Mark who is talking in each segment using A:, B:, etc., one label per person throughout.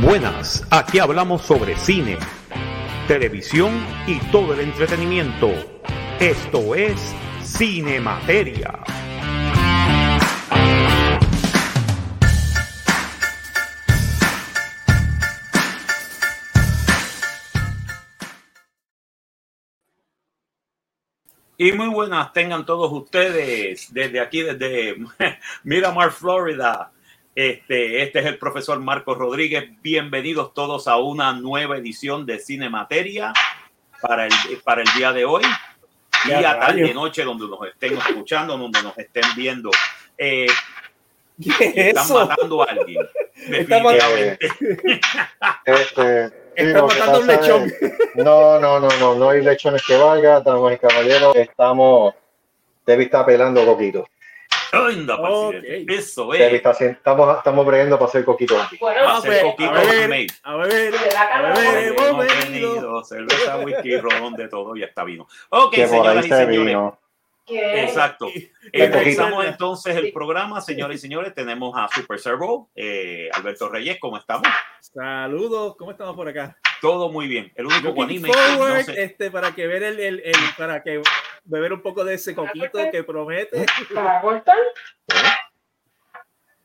A: Buenas, aquí hablamos sobre cine, televisión y todo el entretenimiento. Esto es Cine Materia. Y muy buenas tengan todos ustedes desde aquí, desde Miramar, Florida. Este, este es el profesor Marcos Rodríguez. Bienvenidos todos a una nueva edición de Cine Materia para el, para el día de hoy. Día, tarde y noche, donde nos estén escuchando, donde nos estén viendo. Eh, están matando a alguien. Definitivamente.
B: Este, Está matando un lechón. no, no, no, no, no hay lechones que valga, estamos y caballeros, estamos, Debbie está pelando coquito.
A: Anda, okay. Eso
B: es. Está, estamos, estamos bregando para hacer coquito aquí.
A: Bueno, a hacer coquito a ver, a ver, a ver, hemos venido. Cerveza, whisky, ron, de todo y está vino. Ok, señoras y señores. Vino. Exacto. Empezamos entonces el programa, señoras y señores. Tenemos a Super Servo, eh, Alberto Reyes, ¿cómo estamos?
C: Saludos, ¿cómo estamos por acá?
A: Todo muy bien. El único guanime.
C: No sé. este, para que ver el, el, el, para que beber un poco de ese coquito que promete.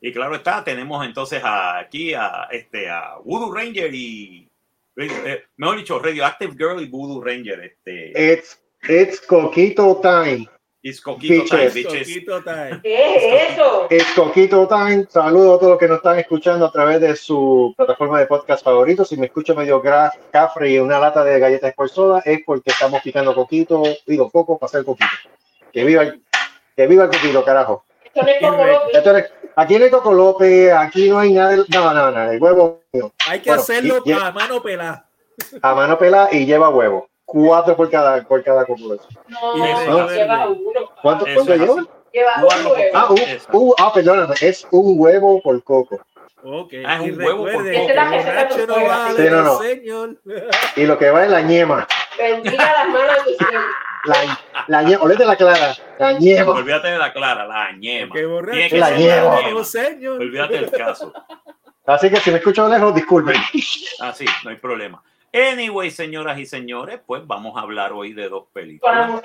A: Y claro está, tenemos entonces aquí a este a Voodoo Ranger y eh, mejor dicho, Radioactive Girl y Voodoo Ranger. Este.
B: It's, it's Coquito Time.
A: It's Coquito Time, time.
D: ¿Qué es eso?
B: Es Coquito Time. Saludos a todos los que nos están escuchando a través de su plataforma de podcast favorito. Si me escucho medio cafre y una lata de galletas por soda, es porque estamos picando coquito, digo coco para hacer coquito. Que viva el, que viva el coquito, carajo. Esto es aquí no hay Coco López, aquí no hay nada, no, no, no, el huevo.
C: Hay que hacerlo a mano pelada.
B: A mano pelada y lleva huevo cuatro por cada, por cada
D: completo. No, no, lleva uno.
B: ¿Cuánto,
D: ¿cuánto
B: lleva?
D: Lleva un huevo.
B: Ah, un, un, ah, perdón, es un huevo por coco.
C: Ok,
A: ah, es un huevo por coco.
B: No, sí, no, no. Señor. Y lo que va es la ñema.
D: Bendiga las manos de
B: la, la ñema, olvídate la clara, la ñema.
A: Olvídate de la clara, la ñema.
C: Que
B: borracho. La ñema.
A: Olvídate del caso.
B: Así que si me escucho lejos, disculpen.
A: Ah, sí, no hay problema. Anyway, señoras y señores, pues vamos a hablar hoy de dos películas.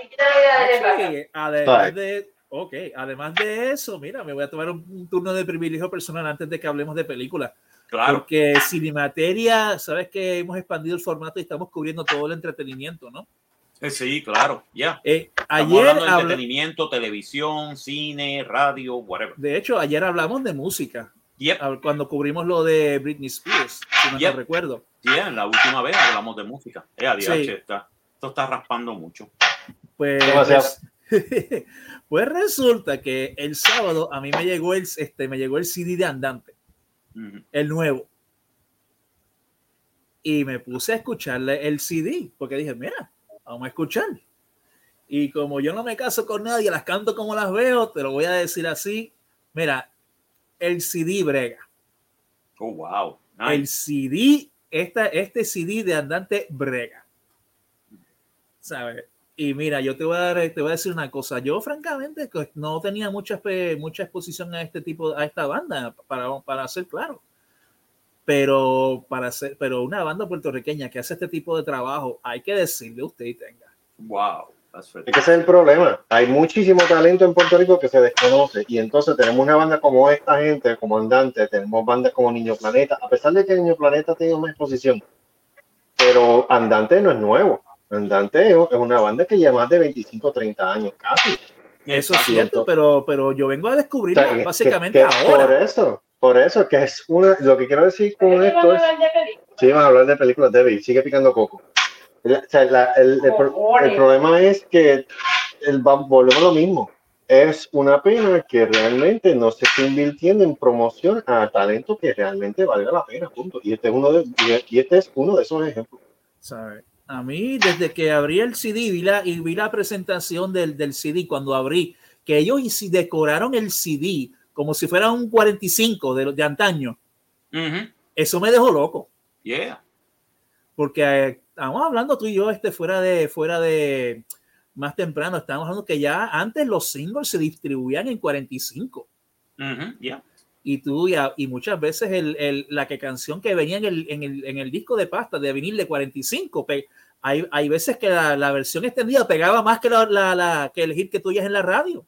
C: además de, ok, además de eso, mira, me voy a tomar un, turno de privilegio personal antes de que hablemos de películas.
A: Claro.
C: Porque Cinemateria, sabes que hemos expandido el formato y estamos cubriendo todo el entretenimiento, ¿no?
A: Eh, sí, claro, ya.
C: Eh, ayer
A: de entretenimiento, televisión, cine, radio, whatever.
C: De hecho, ayer hablamos de música.
A: Yep.
C: Cuando cubrimos lo de Britney Spears, si no me recuerdo.
A: Sí, en la última vez hablamos de música. Eh, sí. está, esto está raspando mucho.
C: Pues, pues, resulta que el sábado a mí me llegó el, este, me llegó el CD de Andante, el nuevo. Y me puse a escucharle el CD, porque dije, mira, vamos a escuchar. Y como yo no me caso con nadie, las canto como las veo, te lo voy a decir así. Mira, el CD brega.
A: Oh, wow.
C: El CD esta, este CD de Andante Brega. ¿Sabes? Y mira, yo te voy a dar, te voy a decir una cosa. Yo, francamente, pues, no tenía mucha, mucha exposición a este tipo, a esta banda, para, para ser claro. Pero, para hacer, pero una banda puertorriqueña que hace este tipo de trabajo, hay que decirle usted y tenga.
A: Wow.
B: Es que ese es el problema. Hay muchísimo talento en Puerto Rico que se desconoce. Y entonces tenemos una banda como esta gente, como Andante, tenemos bandas como Niño Planeta, a pesar de que Niño Planeta tiene más exposición. Pero Andante no es nuevo. Andante es una banda que lleva más de 25 30 años casi.
C: Eso es cierto, pero, pero yo vengo a descubrir básicamente ahora.
B: Por eso, por eso, que es una, lo que quiero decir con esto es... Sí, van a hablar de películas, David, sigue picando coco el, problema es que el, volvemos a lo mismo. Es una pena que realmente no se esté invirtiendo en promoción a talento que realmente valga la pena, punto. Y este es uno de, y este es uno de esos ejemplos.
C: A mí, desde que abrí el CD vi la, y vi la presentación del, del CD cuando abrí, que ellos decoraron el CD como si fuera un 45 de, de antaño. Eso me dejó loco.
A: Yeah.
C: Porque estamos hablando tú y yo este fuera de fuera de más temprano, estábamos hablando que ya antes los singles se distribuían en 45.
A: ya
C: y tú y, a- y muchas veces el, el- la que canción que venía en el, en el, en el disco de pasta de vinil de 45 pe- hay, hay veces que la, la versión extendida pegaba más que, la, la- la- que el hit que tú oyes en la radio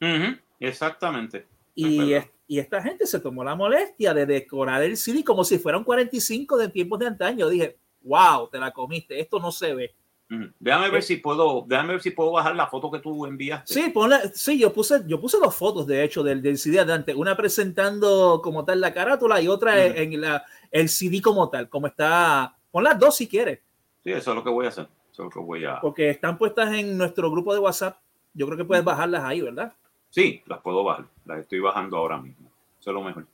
A: Ujú, Exactamente. Es
C: y, es- y esta gente se tomó la molestia de decorar el CD como si fuera un 45 de tiempos de antaño dije wow te la comiste esto no se ve
A: Ujú. Déjame
C: Eh.
A: ver si puedo, déjame ver si puedo bajar la foto que tú enviaste.
C: Sí, ponla, sí, yo puse, yo puse dos fotos, de hecho, del, del CD adelante. Una presentando como tal la carátula y otra
A: Ujú.
C: en la, el CD como tal, como está. Pon las dos si quieres,
A: Sí, eso es lo que voy a hacer. Eso es lo que voy a.
C: porque están puestas en nuestro grupo de WhatsApp. Yo creo que puedes bajarlas ahí, ¿verdad?
A: Sí, las puedo bajar. Las estoy bajando ahora mismo. Eso es lo mejor.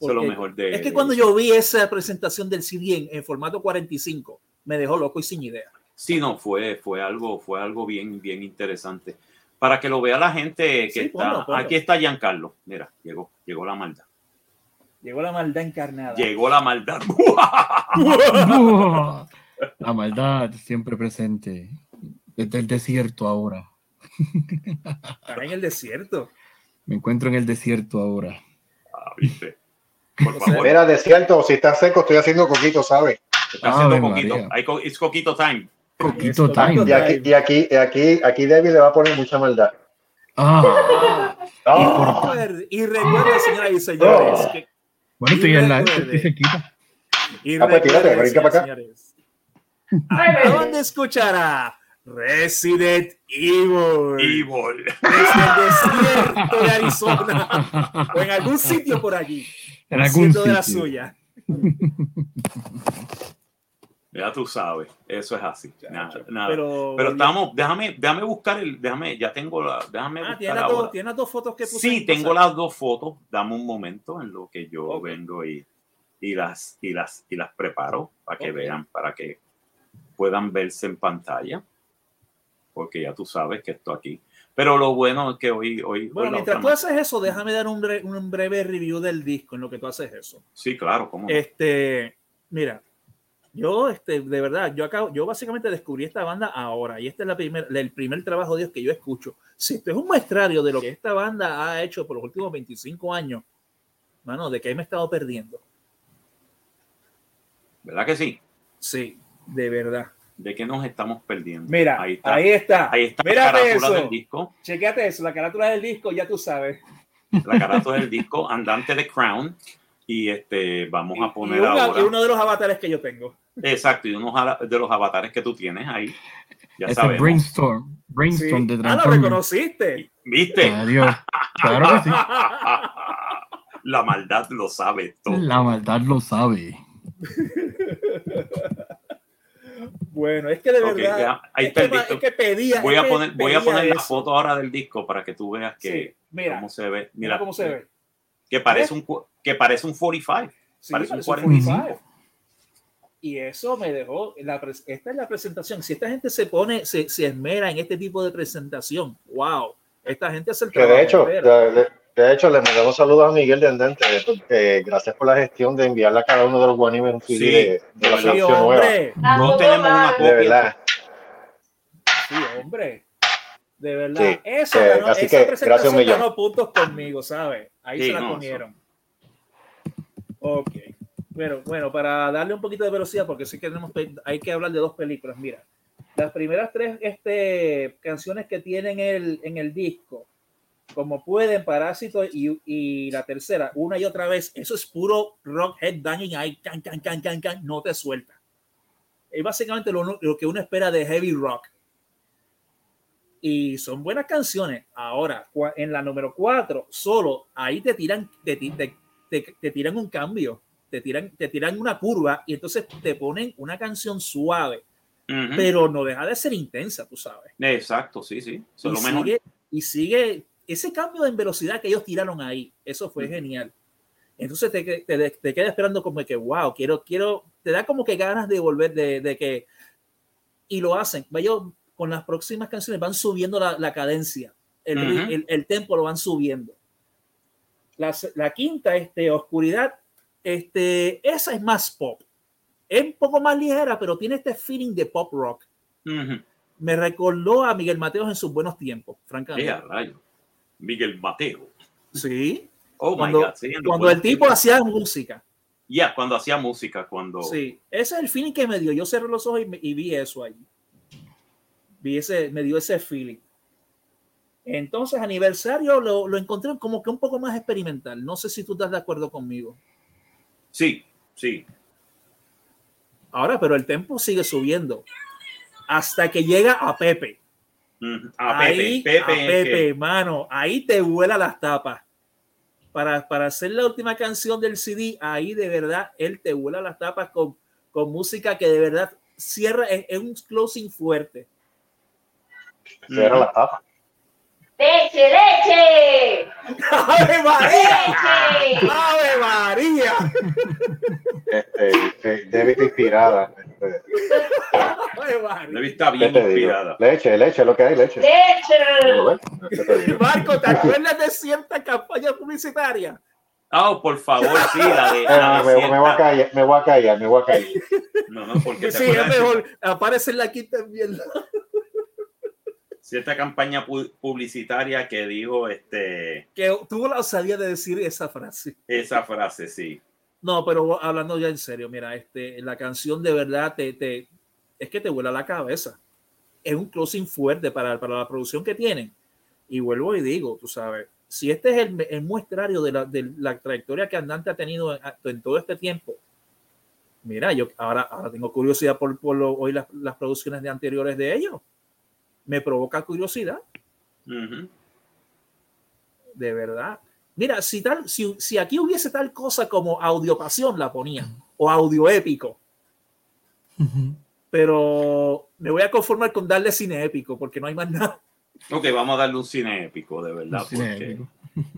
A: Eso es lo
C: Porque
A: mejor de.
C: Es que cuando yo vi esa presentación del CD en, en formato 45, me dejó loco y sin idea.
A: Sí, no, fue, fue algo, fue algo bien, bien interesante. Para que lo vea la gente que
C: Sí,
A: está.
C: ponlo, ponlo.
A: Aquí está Giancarlo. Mira, llegó, llegó la maldad.
C: Llegó la maldad encarnada.
A: Llegó la maldad.
E: La maldad siempre presente. Desde el desierto ahora.
C: Estará en el desierto.
E: Me encuentro en el desierto ahora.
A: Ah, ¿viste? Por favor,
B: Mira, desierto, si está seco, estoy haciendo coquito, ¿sabes?
A: está haciendo coquito. Hay co- it's coquito time.
E: Coquito time.
B: Y aquí, y aquí, y aquí, aquí David le va a poner mucha maldad.
E: Ah,
B: ¡Oh!
C: Y recuerden, señoras y señores,
B: Oh.
C: que
E: bueno, estoy en la estoy cerquita.
C: Y
B: Ah, pues, tírate, brinca para acá.
C: señores. ¿Dónde escuchará Resident Evil?
A: Evil.
C: Desde el desierto de Arizona o en algún sitio por allí.
E: En algún
C: haciendo de la
E: sitio.
C: suya.
A: Ya tú sabes, eso es así. Nada, nada. Pero,
C: Pero,
A: estamos, déjame, déjame buscar el, déjame, ya tengo la, déjame
C: Ah,
A: buscar
C: ¿tienes las,
A: ahora.
C: dos, tienes las dos fotos que puse.
A: Sí,
C: en
A: tengo
C: WhatsApp?
A: las dos fotos. Dame un momento en lo que yo
C: Ok.
A: vengo y, y las y las y las preparo para que
C: Ok.
A: vean, para que puedan verse en pantalla. Porque ya tú sabes que esto aquí. Pero lo bueno es que hoy, hoy,
C: Bueno,
A: hoy
C: mientras tú haces eso, déjame dar un, bre- un breve review del disco en lo que tú haces eso.
A: Sí, claro, ¿cómo?
C: Este, mira, yo, este, de verdad, yo acabo, yo básicamente descubrí esta banda ahora y este es la primer, el primer trabajo de Dios que yo escucho. Si esto es un muestrario de lo que esta banda ha hecho por los últimos 25 años, mano, ¿de qué me he estado perdiendo?
A: ¿Verdad que sí?
C: Sí, de verdad.
A: ¿De qué nos estamos perdiendo?
C: Mira,
A: ahí está.
C: ahí está.
A: Ahí está la carátula
C: eso.
A: del disco.
C: Chequéate eso, la carátula del disco, ya tú sabes.
A: La carátula del disco, andante de Crown. Y este, vamos a poner
C: y, una-
A: ahora.
C: y uno de los avatares que yo tengo.
A: Exacto, y ara- de los avatares que tú tienes ahí. Ya
E: Ese
A: sabemos.
E: Brainstorm. Brainstorm
C: Sí.
E: de
C: Ah, lo
E: Transformers.
C: reconociste.
A: ¿Viste?
E: Adiós. Claro que sí.
A: La maldad lo sabe todo.
E: La maldad lo sabe.
C: Bueno, es que de
A: Ok,
C: verdad.
A: ya, ahí
C: es
A: está
C: que
A: el
C: ma-
A: disco.
C: es que pedía.
A: Voy a poner, voy a poner la foto ahora del disco para que tú veas que
C: Sí, mira,
A: cómo se ve.
C: mira cómo se ve.
A: Que parece un que parece un 45.
C: Sí,
A: Parece un
C: parece un
A: 45.
C: 45. Y eso me dejó. La, esta es la presentación. Si esta gente se pone, se, se esmera en este tipo de presentación, wow. Esta gente hace el
B: Que de
C: trabajo,
B: hecho, de, de hecho, le mandamos saludos a Miguel de Andante. eh, gracias por la gestión de enviarle a cada uno de los guanimes un CD
A: Sí,
B: de, de la
A: sí,
B: canción nueva.
C: hombre.
A: No tenemos una
B: De
A: copia.
B: verdad.
C: Sí, hombre. De verdad.
B: Sí,
C: Eso
B: eh,
C: ganó,
B: así
C: esa
B: que,
C: presentación
B: gracias un millón.
C: ganó puntos conmigo, ¿sabes? Ahí
A: Sí,
C: se la
A: no,
C: comieron. Ok. Bueno, bueno, para darle un poquito de velocidad, porque sí que tenemos, hay que hablar de dos películas. Mira, las primeras tres este, canciones que tienen el, en el disco, como pueden, Parásito y, y la tercera, una y otra vez, eso es puro rock headbanging ahí, can, can, can, can, can, no te suelta. Es básicamente lo, lo que uno espera de heavy rock. Y son buenas canciones. Ahora, en la número 4, solo ahí te tiran, te, te- te- te tiran un cambio, te tiran, te tiran una curva y entonces te ponen una canción suave,
A: Ujú.
C: pero no deja de ser intensa, tú sabes.
A: Exacto, sí, sí. Eso
C: Y
A: es lo mejor.
C: sigue, y sigue ese cambio en velocidad que ellos tiraron ahí, eso fue genial. Entonces te, te, te queda esperando como que, wow, quiero, quiero, te da como que ganas de volver, de, de que, y lo hacen. Ellos con las próximas canciones van subiendo la, la cadencia, el, ri-
A: Ujú.
C: el, el tempo lo van subiendo. La, la quinta, este, Oscuridad, este, esa es más pop. Es un poco más ligera, pero tiene este feeling de pop rock.
A: Ujú.
C: Me recordó a Miguel Mateos en sus buenos tiempos, francamente.
A: Rayo. Miguel Mateo.
C: Sí.
A: Oh
C: Cuando-
A: my God, sí,
C: Cuando el tipo hacía música.
A: Ya, cuando hacía música, cuando.
C: Sí, ese es el feeling que me dio. Yo cerré los ojos y, me- y vi eso ahí. Vi ese, me dio ese feeling. Entonces, aniversario lo, lo encontré como que un poco más experimental. No sé si tú estás de acuerdo conmigo.
A: Sí, sí.
C: Ahora, pero el tempo sigue subiendo hasta que llega a Pepe. Ahí,
A: Pepe, Pepe,
C: a
A: es
C: Pepe,
A: que-
C: mano, ahí te vuela las tapas. Para, para hacer la última canción del CD, ahí de verdad él te vuela las tapas con, con música que de verdad cierra, es, es un closing fuerte.
B: Cierra la tapa.
D: ¡Leche, leche!
C: ¡Ave María!
D: ¡Leche!
C: ¡Ave María!
B: Este, este, Debbie está inspirada. Este,
C: ¡Ave María!
A: Debbie está
B: ¿qué
A: bien inspirada.
B: Leche, leche, lo que hay, leche.
D: ¡Leche!
C: Marco, ¿te acuerdas de cierta campaña publicitaria?
A: Oh, por favor, sí, la de. la
B: Ah,
A: de
B: me, me voy a callar, me voy a callar, me voy a callar.
A: No, no, porque
C: Sí, es mejor aparece en la quinta.
A: Cierta campaña pu- publicitaria que dijo este,
C: Que tuvo la osadía de decir esa frase.
A: esa frase, sí.
C: No, pero hablando ya en serio, mira, este, la canción de verdad te, te es que te vuela la cabeza. Es un closing fuerte para, para la producción que tienen. Y vuelvo y digo, tú sabes, si este es el, el muestrario de la, de la trayectoria que Andante ha tenido en, en todo este tiempo, mira, yo ahora, ahora tengo curiosidad por, por lo- oír las, las producciones de anteriores de ellos. Me provoca curiosidad,
A: Ujú.
C: de verdad. Mira, si, tal, si, si aquí hubiese tal cosa como audiopasión, la ponían, o audio épico, pero me voy a conformar con darle cine épico porque no hay más nada.
A: Ok, vamos a darle un cine épico, de verdad. Porque,
E: épico.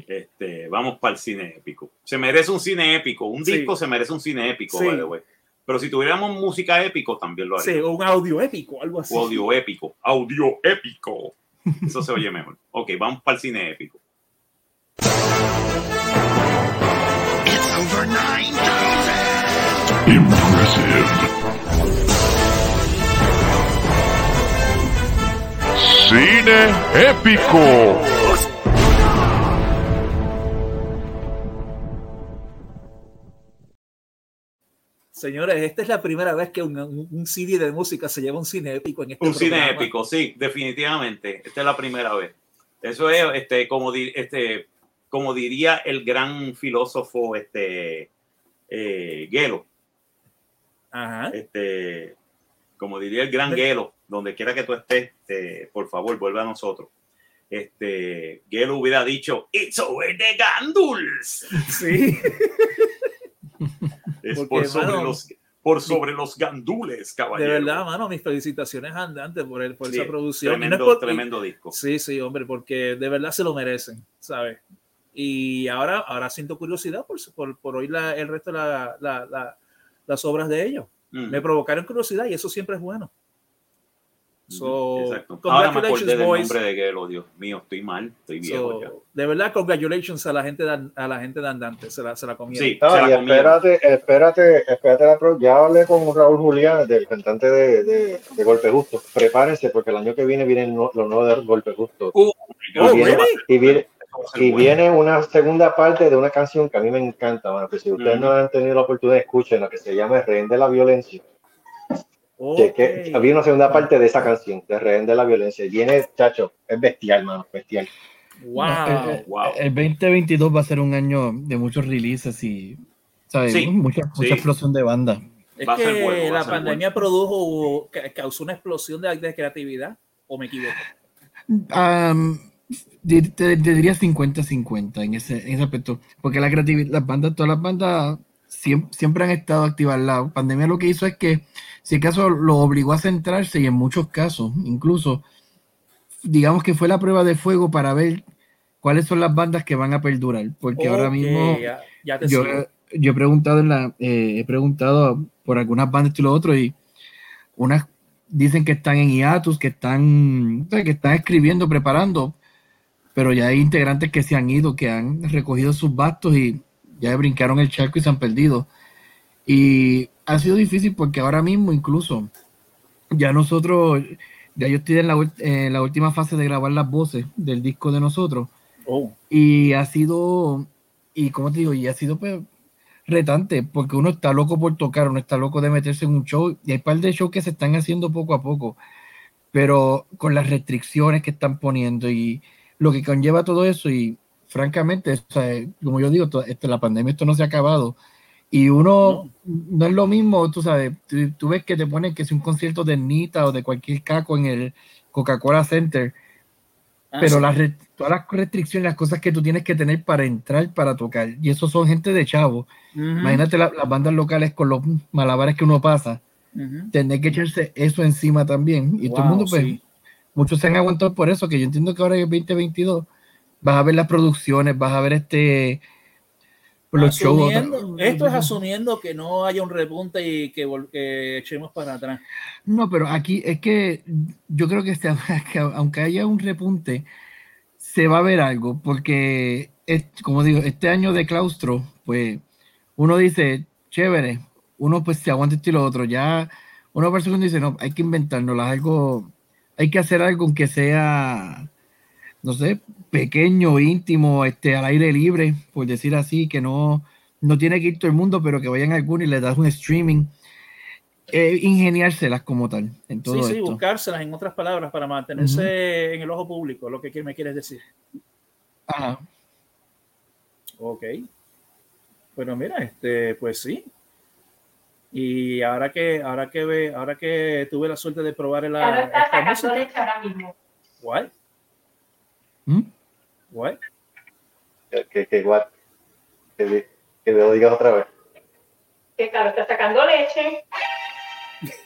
A: Este, vamos para el cine épico. Se merece un cine épico. Un
C: Sí.
A: disco se merece un cine épico,
C: Sí.
A: by the way. Pero si tuviéramos música épico, también lo
C: Sí,
A: haría.
C: un audio épico, algo así.
A: O audio épico. Audio épico. Eso se oye mejor. Ok, vamos para el cine épico.
F: Cine épico.
C: Señores, esta es la primera vez que un, un- CD de música se lleva un cine épico en este
A: Un cine
C: programa.
A: épico, sí, definitivamente. Esta es la primera vez. Eso es, este, como, di- este, como diría el gran filósofo, este, eh, Gelo,
C: Ajá.
A: este, como diría el gran Gelo, donde quiera que tú estés, este, por favor, vuelve a nosotros. Este, Gelo hubiera dicho, It's over the ganduls.
C: Sí.
A: Es
C: Porque,
A: por sobre,
C: mano,
A: los, por sobre los gandules,
C: De
A: caballero.
C: verdad, mano, mis felicitaciones a Andante por, el, por
A: Sí,
C: esa producción. Y no es
A: Tremendo,
C: por-
A: tremendo disco.
C: Sí, sí, hombre, porque de verdad se lo merecen, ¿sabes? Y ahora, ahora siento curiosidad por, por, por oír la- el resto de la- la- la- las obras de ellos.
A: Mm.
C: Me provocaron curiosidad y eso siempre es bueno. So,
A: Exacto. Ahora me acordé del nombre de Gelo, Dios mío, estoy mal, estoy viejo
C: So,
A: ya.
C: de verdad, congratulations a la gente de, a la gente de Andante. Se la, se la comieron.
A: Sí,
B: No,
A: se la
B: y
A: comieron.
B: espérate, espérate, espérate Ya hablé con Raúl Julián, del cantante de, de, de Golpe Justo. Prepárense porque el año que viene vienen lo nuevo de Golpe Justo.
A: Uh,
B: y,
C: Oh,
B: viene,
C: really?
B: y, viene, y
A: bueno.
B: viene una segunda parte de una canción que a mí me encanta. Bueno, que si ustedes no han tenido la oportunidad, escuchen la que se llama El Rehén de la Violencia.
C: Ok.
B: Que, que había una segunda parte de esa canción, de Rehén de la Violencia. Y viene, chacho, es bestial, mano, bestial.
C: Wow.
E: El, el-
A: Wow.
E: el 2022 va a ser un año de muchos releases y ¿sabes?
A: Sí,
E: mucha,
A: sí.
E: mucha explosión de banda.
C: Es
A: Va a ser
C: que
A: bueno, va a
C: la
A: ser
C: pandemia produjo, ca- causó una explosión de, de creatividad, o me equivoco.
E: Te, te diría 50-50 en ese, en ese aspecto, porque la creatividad, las bandas, todas las bandas siempre, siempre han estado activas. La pandemia lo que hizo es que, si acaso, lo obligó a centrarse y en muchos casos, incluso, digamos que fue la prueba de fuego para ver cuáles son las bandas que van a perdurar, porque ahora mismo
C: ya, ya te
E: yo, he preguntado en la, eh, he preguntado por algunas bandas y lo otro y unas dicen que están en hiatus, que están, que están escribiendo, preparando, pero ya hay integrantes que se han ido, que han recogido sus bastos y ya brincaron el charco y se han perdido. Y ha sido difícil porque ahora mismo incluso ya nosotros, ya yo estoy en la, en la última fase de grabar las voces del disco de nosotros.
C: Oh,
E: y ha sido y como te digo, y ha sido pues, retante, porque uno está loco por tocar, uno está loco de meterse en un show, y hay un par de shows que se están haciendo poco a poco, pero con las restricciones que están poniendo y lo que conlleva todo eso, y francamente, o sea, como yo digo, la pandemia esto no se ha acabado, y uno no, es lo mismo, tú sabes, tú, tú ves que te ponen que es un concierto de Nita o de cualquier caco en el Coca-Cola Center,
C: Ah,
E: pero
C: sí.
E: las todas las restricciones, las cosas que tú tienes que tener para entrar, para tocar, y eso son gente de chavo.
C: Ujú,
E: Imagínate la- las bandas locales con los malabares que uno pasa,
C: ujú.
E: tener que echarse eso encima también. Y todo el
C: Wow,
E: mundo, pues,
C: sí.
E: muchos se han aguantado por eso, que yo entiendo que ahora en el 2022 vas a ver las producciones, vas a ver este los shows.
C: Asumiendo- esto es asumiendo que no haya un repunte y que, que echemos para atrás.
E: No, pero aquí es que yo creo que, este- que aunque haya un repunte, se va a ver algo, porque es, como digo, este año de claustro, pues uno dice, chévere, uno pues se aguanta esto y lo otro, ya una persona dice, no, hay que inventárnoslo, algo, hay que hacer algo que sea, no sé, pequeño, íntimo, este, al aire libre, por decir así, que no, no tiene que ir todo el mundo, pero que vayan algunos y le das un streaming eh, ingeniárselas como tal en todo
C: sí, sí,
E: esto.
C: buscárselas en otras palabras para mantenerse en el ojo público, lo que me quieres decir.
E: Ajá.
C: Ok. Bueno, mira, este, pues sí. Y ahora que, ahora que ve, ahora que tuve la suerte de probar la,
D: está
C: esta
D: sacando
C: música,
D: leche ahora mismo.
C: guay,
E: ¿Mm?
C: Guay.
B: Que, que, que, what? que, que lo digas otra vez.
D: Que claro, está sacando leche.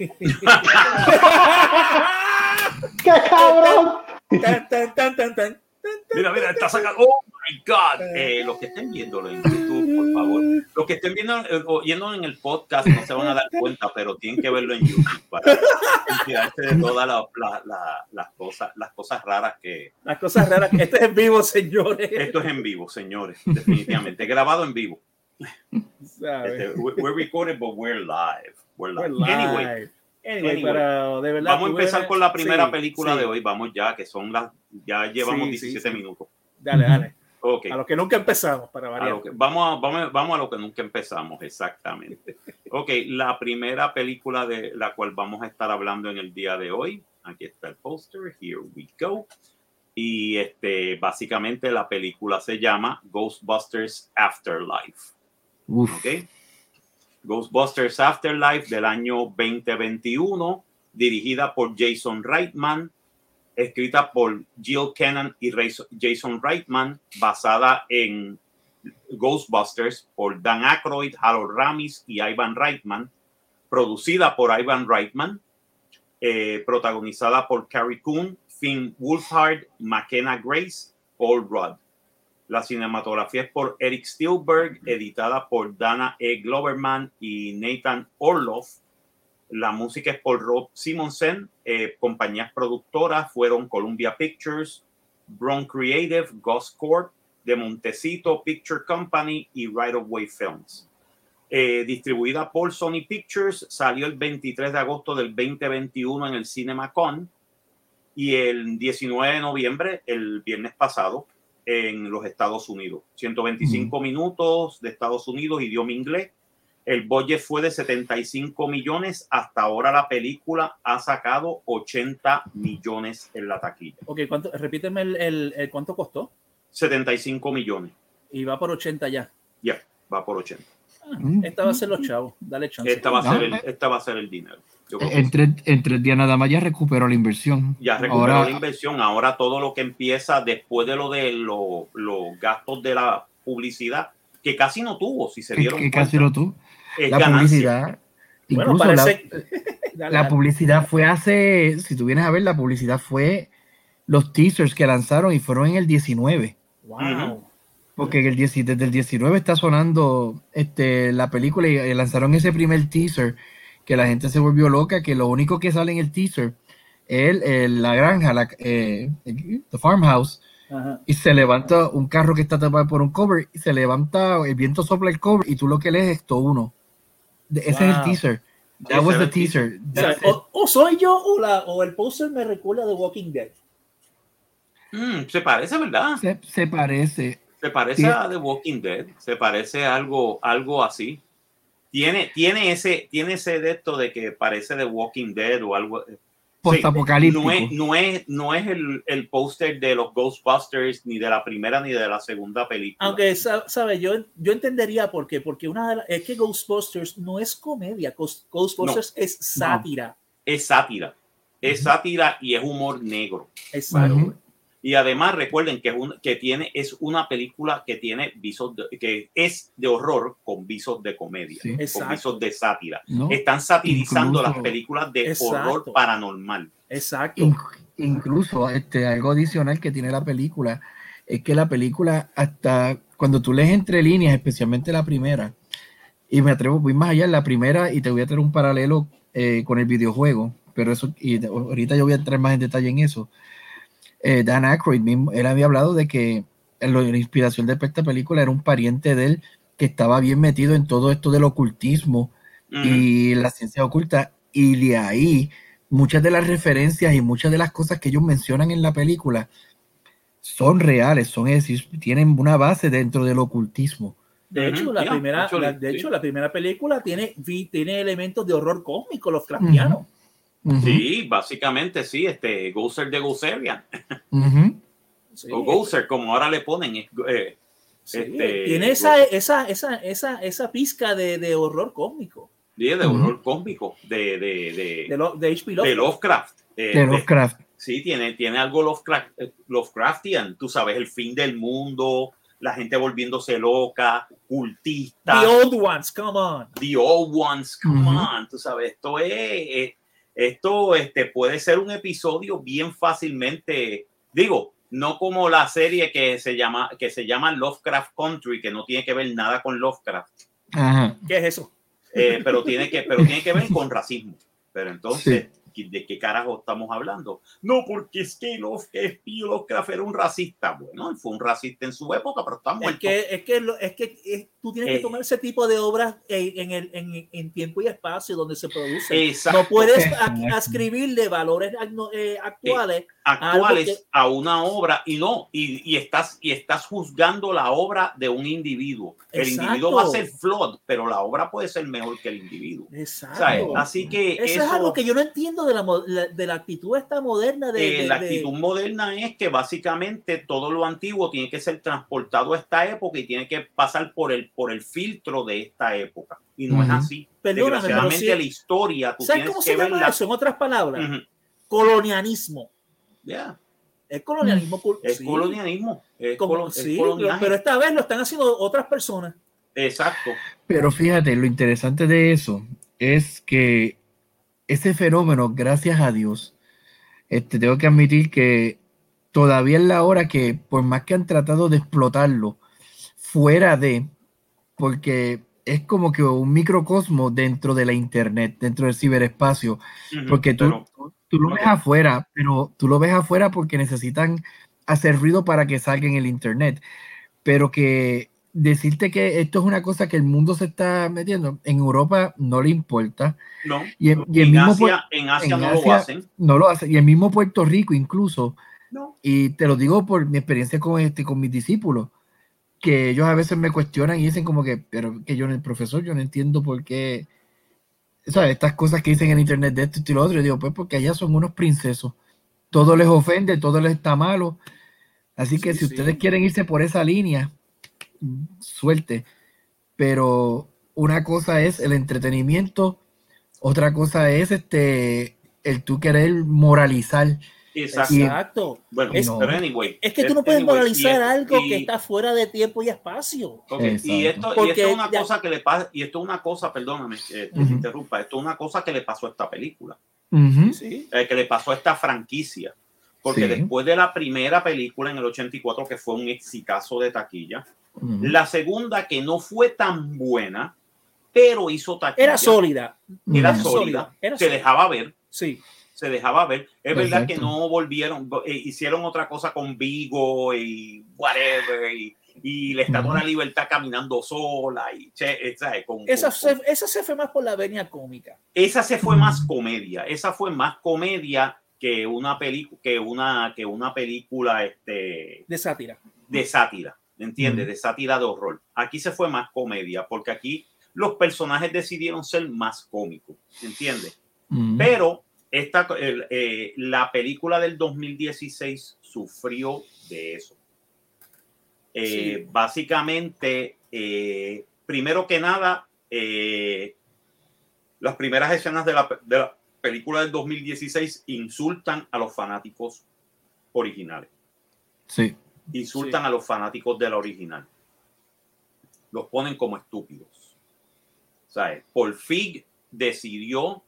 B: ¡Qué cabrón!
C: Tan, tan, tan, tan, tan.
A: Mira, mira, está sacando. ¡Oh my God! Eh, los que estén viéndolo en YouTube, por favor. Los que estén viendo, eh, oyendo en el podcast no se van a dar cuenta, pero tienen que verlo en YouTube para enterarse de todas la- la- la- las, cosas, las cosas raras que.
C: Las cosas raras. Este es en vivo, señores.
A: Esto es en vivo, señores, definitivamente. Grabado en vivo. Este, we- we're recorded, but we're live. We're live.
C: We're live.
A: Anyway,
C: Anyway,
A: anyway,
C: pero de verdad.
A: vamos a empezar con la primera
C: sí,
A: película
C: sí.
A: de hoy. Vamos ya, que son las. Ya llevamos
C: Sí, sí,
A: 17
C: sí.
A: minutos.
C: Dale, dale. A los que nunca empezamos, para variar.
A: lo que- vamos, a, vamos, a- vamos a lo que nunca empezamos, exactamente. Ok, la primera película de la cual vamos a estar hablando en el día de hoy, aquí está el póster, here we go. Y este, básicamente la película se llama Ghostbusters Afterlife.
E: Uf.
A: ¿ok? Ghostbusters Afterlife del año 2021, dirigida por Jason Reitman, escrita por Jill Kennan y Jason Reitman, basada en Ghostbusters por Dan Aykroyd, Harold Ramis y Ivan Reitman, producida por Ivan Reitman, eh, protagonizada por Carrie Coon, Finn Wolfhard, McKenna Grace, Paul Rudd. La cinematografía es por Eric Spielberg, editada por Dana E. Gloverman y Nathan Orloff. La música es por Rob Simonsen. Eh, compañías productoras fueron Columbia Pictures, Brown Creative, Ghost Corp, de Montecito Picture Company y Right of Way Films. Eh, distribuida por Sony Pictures, salió el 23 de agosto del 2021 en el CinemaCon y el 19 de noviembre, el viernes pasado, en los Estados Unidos. 125 minutos de Estados Unidos, idioma inglés. El budget fue de 75 millones. Hasta ahora la película ha sacado 80 millones en la taquilla.
C: Ok, ¿cuánto, repíteme el, el- el cuánto costó.
A: 75 millones.
C: Y va por 80 ya.
A: Ya, va por 80.
C: Ah. Esta va a ser los chavos. Dale chance.
A: Esta va a
E: No,
A: ser el,
E: eh.
A: esta va a ser el dinero. Que
E: En tres, en tres días nada más ya recuperó la inversión.
A: ya recuperó
E: Ahora-
A: la inversión. Ahora todo lo que empieza después de lo de lo- los gastos de la publicidad, que casi no tuvo, si se
E: Que,
A: dieron
E: que
A: cuenta,
E: casi lo tú.
A: Es
E: La
A: ganancia.
E: publicidad. Incluso la,
C: parece-
E: publicidad fue hace, si tú vienes a ver, la publicidad fue los teasers que lanzaron y fueron en el 19.
C: Wow.
E: Porque el 10 desde el 19 está sonando este, la película y, y lanzaron ese primer teaser que la gente se volvió loca, que lo único que sale en el teaser es el- el- la granja, la, eh, el- the farmhouse,
C: Ajá.
E: y se levanta un carro que está tapado por un cover y se levanta, el viento sopla el cover y tú lo que lees es esto uno. Ese es el teaser. That was the
A: el
E: teaser.
C: O, soy yo o, la, o el poster me recuerda de Walking Dead.
A: Mm, se parece, ¿verdad?
E: se, se parece.
A: Se parece
E: Sí.
A: a The Walking Dead, se parece a algo, algo así. Tiene, tiene ese, tiene ese de esto de que parece The Walking Dead o algo. Sí,
E: Postapocalíptico.
A: no es, no es, no es el, el póster de los Ghostbusters ni de la primera ni de la segunda película.
C: Aunque, sa- ¿sabe? Yo, yo entendería por qué. Porque una de la- es que Ghostbusters no es comedia. Ghost- Ghostbusters es sátira.
A: es sátira, es sátira y es humor negro.
C: Exacto.
A: Y además recuerden que, es un- que tiene, es una película que tiene visos de, que es de horror con visos de comedia,
E: Sí.
A: con
C: Exacto.
A: visos de sátira.
E: ¿no?
A: Están satirizando
E: Incluso-
A: las películas de
C: Exacto.
A: horror paranormal.
C: Exacto.
E: Inc- incluso este, algo adicional que tiene la película es que la película, hasta cuando tú lees entre líneas, especialmente la primera, y me atrevo, voy más allá en la primera y te voy a traer un paralelo eh, con el videojuego, pero eso, y ahorita yo voy a entrar más en detalle en eso. Eh, Dan Aykroyd mismo, él había hablado de que la inspiración de esta película era un pariente de él que estaba bien metido en todo esto del ocultismo y la ciencia oculta. Y de ahí, muchas de las referencias y muchas de las cosas que ellos mencionan en la película son reales, son es decir, tienen una base dentro del ocultismo.
C: De hecho, la
A: yeah,
C: primera, la- de
A: sí.
C: hecho, la primera película tiene, tiene elementos de horror cósmico, los craftianos.
E: Ujú,
A: Sí, básicamente sí, este Gozer de Gozerian,
E: ujú.
C: Sí.
A: o Gozer, como ahora le ponen. eh,
C: Sí,
A: este,
C: tiene esa, esa, esa, esa, esa pizca de, de horror cósmico
A: de, de horror cósmico, de, de, de,
C: de, lo- de H.P.
A: de
C: Lovecraft.
A: Lovecraft. eh,
E: De
A: de-
E: Lovecraft.
A: Sí, tiene, tiene algo Lovecraft, eh, Lovecraftian, tú sabes, el fin del mundo, la gente volviéndose loca, cultista,
C: The Old Ones, come on.
A: the old ones, come on, tú sabes, esto es, esto este, puede ser un episodio bien fácilmente, digo, no como la serie que se llama, que se llama Lovecraft Country, que no tiene que ver nada con Lovecraft,
E: Ajá.
C: ¿Qué es eso?
A: eh, pero, tiene que, pero tiene que ver con racismo. Pero entonces, ¿de qué carajo estamos hablando? No, porque es que H.P. Lovecraft era un racista. Bueno, fue un racista en su época, pero está
C: Es
A: muerto.
C: que, es que, es que es- tú tienes
A: Eh.
C: que tomar ese tipo de obras en, en el, en, en tiempo y espacio donde se produce.
A: Exacto.
C: No puedes ascribirle valores eh, actuales.
A: actuales
C: algo que-
A: a una obra y no, y, y estás, y estás juzgando la obra de un individuo. El
C: Exacto.
A: individuo va a ser flawed, pero la obra puede ser mejor que el individuo.
C: Exacto.
A: ¿Sabes? Así que
C: Eso,
A: eso,
C: es algo que yo no entiendo de la, de la actitud esta moderna de,
A: eh,
C: de-
A: la
C: de-
A: actitud moderna es que básicamente todo lo antiguo tiene que ser transportado a esta época y tiene que pasar por el, por el filtro de esta época. Y no es así.
C: Perdóname, pero
A: Desgraciadamente
C: sí-
A: la historia, tú
C: ¿Sabes
A: tienes
C: cómo
A: que
C: se llama eso? En otras palabras, colonialismo.
A: Yeah.
C: Es colonialismo.
A: Es
C: sí,
A: colonialismo. Es,
C: como-
A: colo- es
C: sí,
A: coloniaje.
C: pero esta vez lo están haciendo otras personas.
A: Exacto.
E: Pero fíjate, lo interesante de eso es que ese fenómeno, gracias a Dios, este, tengo que admitir que todavía es la hora que, por más que han tratado de explotarlo fuera de, porque es como que un microcosmo dentro de la internet, dentro del ciberespacio, porque tú,
A: Pero-
E: tú- tú lo ves afuera, pero tú lo ves afuera porque necesitan hacer ruido para que salga en el internet. Pero que decirte que esto es una cosa que el mundo se está metiendo, en Europa no le importa.
A: no.
E: Y, el
A: en,
E: mismo
A: Asia, en Asia
E: en
A: no lo hacen.
E: no lo hace. Y el mismo Puerto Rico incluso,
A: No.
E: y te lo digo por mi experiencia con, este, con mis discípulos, que ellos a veces me cuestionan y dicen como que, pero que yo, el profesor, yo no entiendo por qué, ¿sabes? Estas cosas que dicen en internet de esto y lo otro, yo digo, pues porque allá son unos princesos, todo les ofende, todo les está malo, así que
C: Sí,
E: si
C: sí.
E: ustedes quieren irse por esa línea, suerte, pero una cosa es el entretenimiento, otra cosa es este, el tú querer moralizar.
A: Exacto.
E: Y-
A: bueno,
C: es-
A: pero anyway.
C: Es que tú no puedes
A: anyway,
C: moralizar
A: es-
C: algo
A: y-
C: que está fuera de tiempo y espacio.
A: ok, Y esto, y esto es una
C: ya-
A: cosa que le pasa, y esto es una cosa, perdóname, eh, te interrumpa, esto es una cosa que le pasó a esta película.
C: Sí.
A: eh, que le pasó a esta franquicia. Porque
E: Sí.
A: después de la primera película en el 84, que fue un exitazo de taquilla, La segunda que no fue tan buena, pero hizo taquilla.
C: Era sólida.
A: Era
E: Ujú.
C: sólida, era
A: se
C: sólida.
A: dejaba ver.
C: Sí.
A: se dejaba ver. Es verdad que no volvieron, eh, hicieron otra cosa con Vigo y whatever, y, y la Estatua de la Libertad caminando sola, y che, ¿sabes? Con-
C: Esa
A: con-
C: se, esa se fue más por la venia cómica.
A: esa se fue más comedia, esa fue más comedia que una película, que una, que una película este,
C: De sátira.
A: de sátira. ¿Entiendes? De sátira de horror. Aquí se fue más comedia, porque aquí los personajes decidieron ser más cómicos, ¿entiendes? Pero esta, el, eh, la película del 2016 sufrió de eso. Eh, Básicamente, eh, primero que nada, las primeras escenas de la, de la película del 2016 insultan a los fanáticos originales
E: Sí.
A: Insultan
C: Sí.
A: a los fanáticos de la original. Los ponen como estúpidos. ¿Sabes? Paul Fig decidió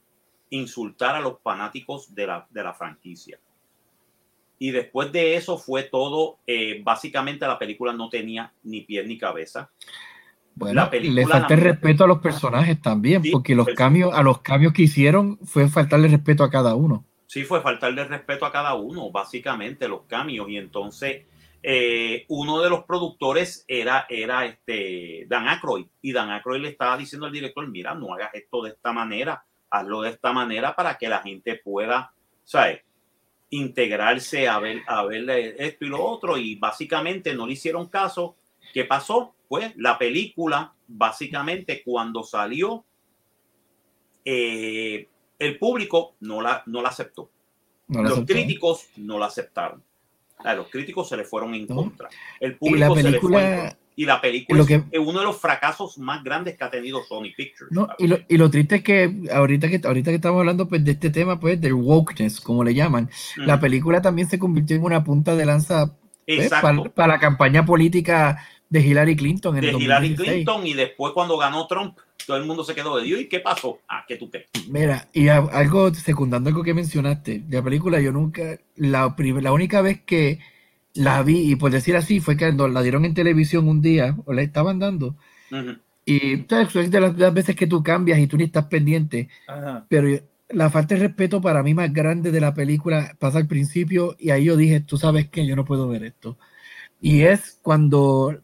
A: insultar a los fanáticos de la, de la franquicia. Y después de eso fue todo, eh, básicamente la película no tenía ni pies ni cabeza.
E: Bueno, le falta el respeto a los personajes también,
A: Sí,
E: porque los cambios, a los cambios que hicieron fue faltarle respeto a cada uno.
A: Sí, fue faltarle respeto a cada uno, básicamente, los cambios. Y entonces, eh, uno de los productores era, era este Dan Aykroyd. Y Dan Aykroyd le estaba diciendo al director, mira, no hagas esto de esta manera, hazlo de esta manera para que la gente pueda, ¿sabes? integrarse a ver, a ver esto y lo otro. Y básicamente no le hicieron caso. ¿Qué pasó? Pues la película, básicamente, cuando salió, eh, el público no la, no la aceptó
E: No la
A: los
E: aceptó.
A: críticos no la aceptaron. A los críticos se le fueron en contra. El público
E: la
A: se le fue en
E: película,
A: contra. Y la película
E: lo
A: es
E: que-
A: es uno de los fracasos más grandes que ha tenido Sony Pictures.
E: no, y, lo, y lo triste es que ahorita que ahorita que estamos hablando pues de este tema pues del wokeness, como le llaman,
A: Ujú.
E: la película también se convirtió en una punta de lanza pues, para, para la campaña política de Hillary Clinton en
A: de
E: el
A: Hillary
E: 2016.
A: Clinton y después cuando ganó Trump, todo el mundo se quedó de Dios. ¿Y qué pasó? Ah, ¿qué tú crees?
E: Mira, y a- algo secundando algo que mencionaste, de la película yo nunca, la, la única vez que la vi, y por decir así, fue que cuando la dieron en televisión un día, o la estaban dando,
A: Ujú.
E: y ¿sabes? es de las, de las veces que tú cambias y tú ni estás pendiente,
C: Ajá.
E: pero la falta de respeto para mí más grande de la película pasa al principio, y ahí yo dije, tú sabes que yo no puedo ver esto. Y es cuando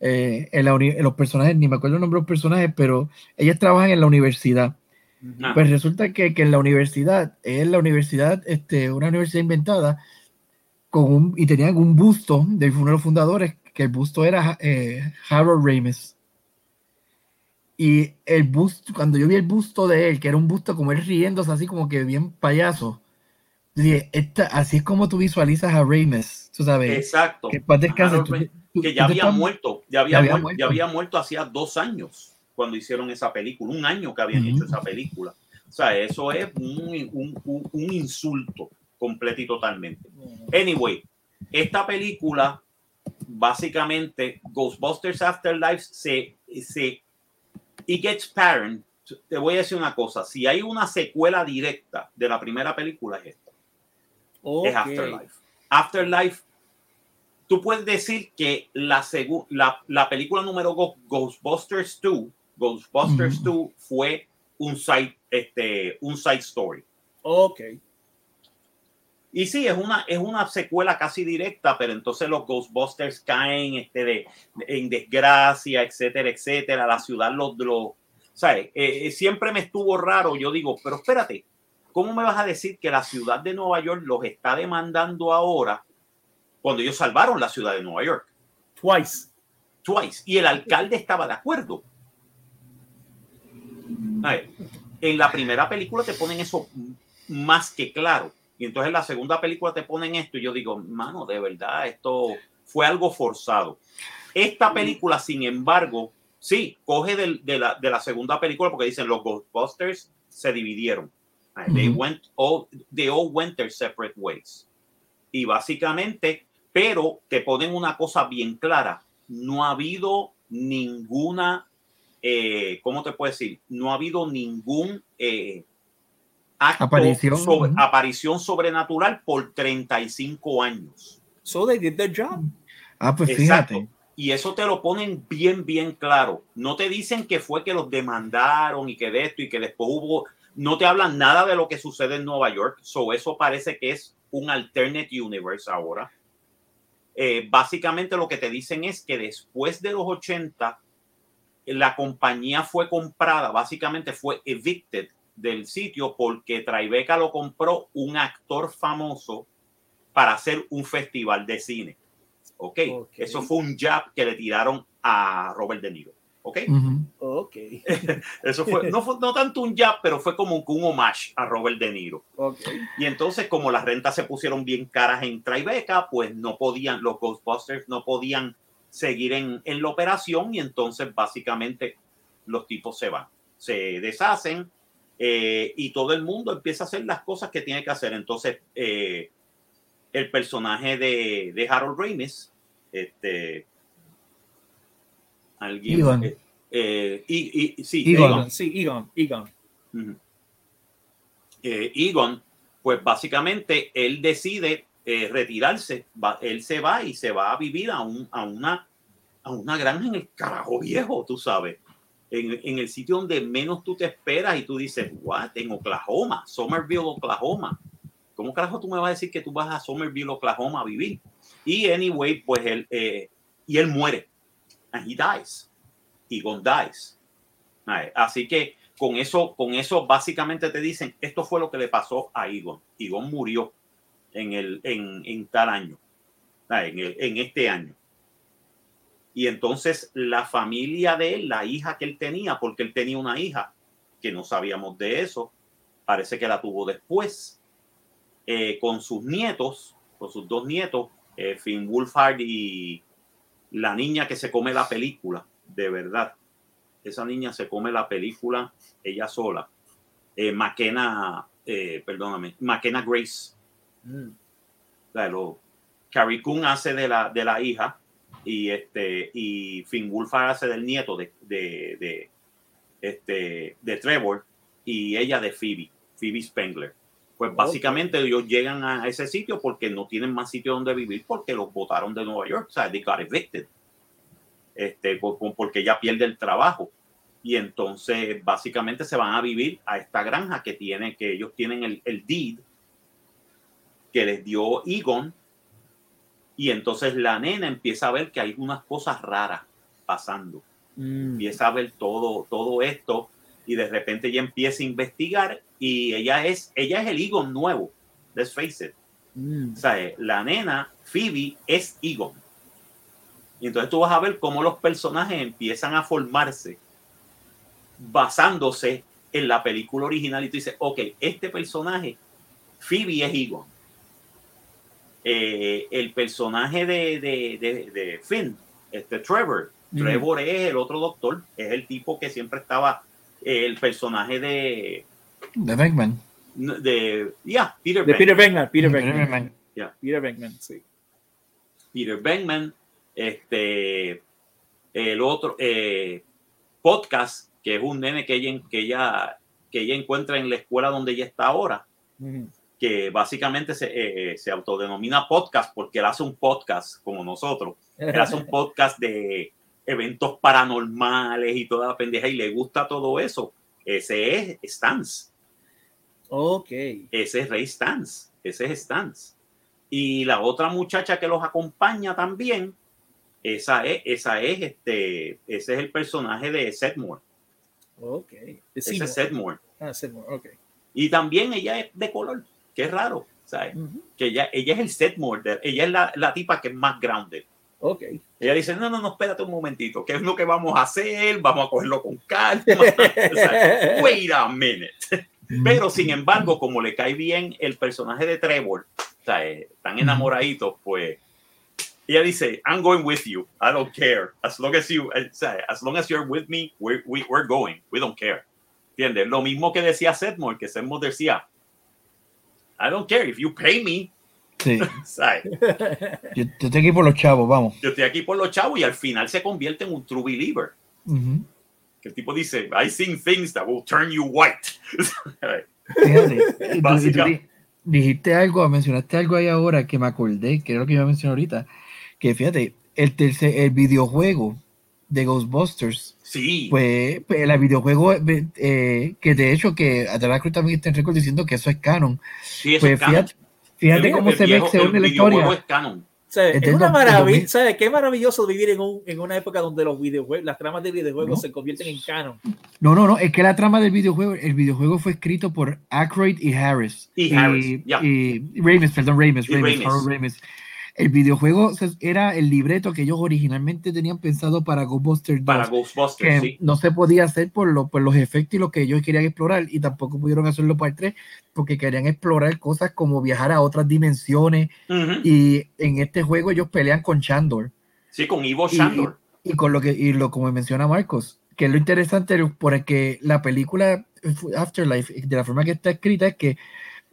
E: eh, en la en los personajes, ni me acuerdo el nombre de los personajes, pero ellas trabajan en la universidad.
A: Ah,
E: Pues resulta que, que en la universidad, es la universidad, este, una universidad inventada, con un, y tenían un busto de uno de los fundadores, que el busto era eh, Harold Ramis. Y el busto, cuando yo vi el busto de él, que era un busto como él riéndose así como que bien payaso, esta, así es como tú visualizas a Ramis, tú sabes,
A: Exacto.
E: que
A: Harold
E: tú-
A: que
E: tú
A: ya había
E: estás-
A: muerto, ya había,
E: ya
A: muerto,
E: muerto.
A: ya había muerto hacía dos años cuando hicieron esa película, un año que habían
E: Ujú.
A: hecho esa película. O sea, eso es un, un- un- un insulto completo y totalmente. Anyway, esta película, básicamente, Ghostbusters Afterlife se, se it gets parent. Te voy a decir una cosa, si hay una secuela directa de la primera película es esta, Es Afterlife. Afterlife, tú puedes decir que la, la, la película número dos, Ghostbusters 2, Ghostbusters. 2 fue un side, este, un side story.
C: Ok.
A: Y sí, es una, es una secuela casi directa, pero entonces los Ghostbusters caen este, de, en desgracia, etcétera, etcétera. La ciudad los... los ¿sabes? Eh, eh, siempre me estuvo raro. Yo digo, pero espérate, ¿cómo me vas a decir que la ciudad de Nueva York los está demandando ahora cuando ellos salvaron la ciudad de Nueva York?
C: Twice.
A: Twice. Y el alcalde estaba de acuerdo. A ver, en la primera película te ponen eso más que claro. Y entonces en la segunda película te ponen esto y yo digo, mano, de verdad, esto fue algo forzado. Esta película, sin embargo, sí, coge de, la, de la segunda película porque dicen los Ghostbusters se dividieron. They, went all, they all went their separate ways. Y básicamente, pero te ponen una cosa bien clara. No ha habido ninguna, eh, ¿cómo te puedo decir? No ha habido ningún eh, acto
E: Aparición,
A: sobre- aparición sobrenatural por 35 años.
C: So they did their job.
E: Ah, pues
A: Exacto.
E: fíjate.
A: Y eso te lo ponen bien, bien claro. No te dicen que fue que los demandaron y que de esto y que después hubo. No te hablan nada de lo que sucede en Nueva York. So, eso parece que es un alternate universe ahora. Eh, básicamente lo que te dicen es que después de los 80, la compañía fue comprada, básicamente fue evicted del sitio porque Tribeca lo compró un actor famoso para hacer un festival de cine. ¿ok?
C: Ok.
A: Eso fue un jab que le tiraron a Robert De Niro, ¿ok?
C: Ok,
A: Eso fue no, fue, no tanto un jab, pero fue como un homage a Robert De Niro.
C: ok.
A: Y entonces, como las rentas se pusieron bien caras en Tribeca, pues no podían, los Ghostbusters no podían seguir en, en la operación y entonces básicamente los tipos se van, se deshacen eh, y todo el mundo empieza a hacer las cosas que tiene que hacer. Entonces, eh, el personaje de, de Harold Ramis, este, alguien,
E: Egon.
A: eh, eh, y, y- sí,
E: Egon.
A: Egon.
C: Sí, Egon.
A: Eh, Egon, pues básicamente él decide eh, retirarse, va- él se va y se va a vivir a, un- a, una, a una granja en el carajo viejo, tú sabes, en, en el sitio donde menos tú te esperas y tú dices, what, en Oklahoma, Somerville, Oklahoma. ¿Cómo carajo tú me vas a decir que tú vas a Somerville, Oklahoma a vivir? Y anyway, pues él, eh, y él muere, and he dies, Egon dies. Así que con eso, con eso básicamente te dicen, esto fue lo que le pasó a Egon. Egon murió en, el, en, en tal año, en, el- en este año. Y entonces la familia de él, la hija que él tenía, porque él tenía una hija, que no sabíamos de eso, parece que la tuvo después, eh, con sus nietos, con sus dos nietos, eh, Finn Wolfhard y la niña que se come la película, de verdad esa niña se come la película ella sola. Eh, McKenna, eh, perdóname, McKenna Grace.
C: Mm.
A: Claro, Carrie Coon hace de la, de la hija y, este, y Finn Wolfhard hace del nieto de, de, de, este, de Trevor y ella de Phoebe, Phoebe Spengler. Pues básicamente ellos llegan a ese sitio porque no tienen más sitio donde vivir porque los votaron de Nueva York, o sea, they got evicted. Este, por- por- porque ella pierde el trabajo. Y entonces básicamente se van a vivir a esta granja que tiene que ellos tienen el, el deed que les dio Egon. Y entonces la nena empieza a ver que hay unas cosas raras pasando.
C: Mm.
A: empieza a ver todo todo esto y de repente ella empieza a investigar y ella es ella es el Egon nuevo let's face it
C: Mm.
A: o sea, eh, la nena, Phoebe, es Egon. Y entonces tú vas a ver cómo los personajes empiezan a formarse basándose en la película original. Y tú dices, ok, este personaje, Phoebe es Egon. Eh, el personaje de, de, de, de Finn, este Trevor,
C: Ujú.
A: Trevor es el otro doctor, es el tipo que siempre estaba, eh, el personaje de,
E: De Beckman.
A: de, ya, Peter
C: De Peter
A: Venkman.
C: Venkman, Peter
E: Peter
C: Venkman.
E: Venkman.
C: Peter Venkman, sí.
A: Peter Venkman, este, el otro eh, podcast, que es un nene que ella, que, ella, que ella encuentra en la escuela donde ella está ahora, que básicamente se, eh, se autodenomina podcast porque él hace un podcast como nosotros. Él hace un podcast de eventos paranormales y toda la pendeja y le gusta todo eso. Ese es Stans.
C: Ok.
A: Ese es Ray Stans. Ese es Stans. Y la otra muchacha que los acompaña también, esa es, esa es este, ese es el personaje de Sedmore.
C: Ok.
A: Ese es Sedmore.
C: Ah, Seymour, ok.
A: Y también ella es de color, que es raro, ¿sabes?
C: Ujú.
A: Que ella, ella es el Sedmore, ella es la, la tipa que es más grounded.
C: Ok.
A: Ella dice, no, no, no, espérate un momentito, ¿qué es lo que vamos a hacer? Vamos a cogerlo con calma. Wait a minute. Pero sin embargo, como le cae bien el personaje de Trevor, o sea, eh, enamoraditos, pues ella dice, I'm going with you. I don't care. As long as you, eh, o sea, as long as you're with me, we're, we, we're going. We don't care. ¿Entiendes? Lo mismo que decía Sedmore, que Sedmore decía, I don't care if you pay me.
E: Sí.
A: ¿sabes?
E: Yo, yo estoy aquí por los chavos, vamos.
A: Yo estoy aquí por los chavos y al final se convierte en un true believer. Que el tipo dice, I seen things that will turn you white.
E: Fíjate, dijiste algo, mencionaste algo ahí ahora que me acordé, que era lo que iba a mencionar ahorita, que fíjate, el tercer, el videojuego de Ghostbusters,
A: sí.
E: pues, pues el videojuego eh, que de hecho que Adela Cruz también está en récord diciendo que eso es canon.
A: sí, eso
E: Pues
A: es canon.
E: fíjate, cómo se ve
A: el
E: la historia.
A: es canon.
C: Sea,
E: Es
C: una maravilla,
E: 2000.
C: ¿sabes? Qué maravilloso vivir en, un- en una época donde los videojuegos, las tramas de videojuegos
E: No.
C: se convierten en canon.
E: No, no, no, es que la trama del videojuego, el videojuego fue escrito por Aykroyd y Harris.
A: Y Harris, ya.
E: y Ramis, perdón, Ramis,
A: Y
E: Ramis,
A: Ramis.
E: El videojuego era el libreto que ellos originalmente tenían pensado para Ghostbusters 2,
A: Para Ghostbusters,
E: que
A: sí.
E: no se podía hacer por, lo- por los efectos y lo que ellos querían explorar y tampoco pudieron hacerlo para el 3 porque querían explorar cosas como viajar a otras dimensiones y en este juego ellos pelean con Chandor
A: Sí, con Ivo
E: y-
A: Shandor.
E: y con lo que y lo como menciona Marcos que es lo interesante por el que la película Afterlife de la forma que está escrita es que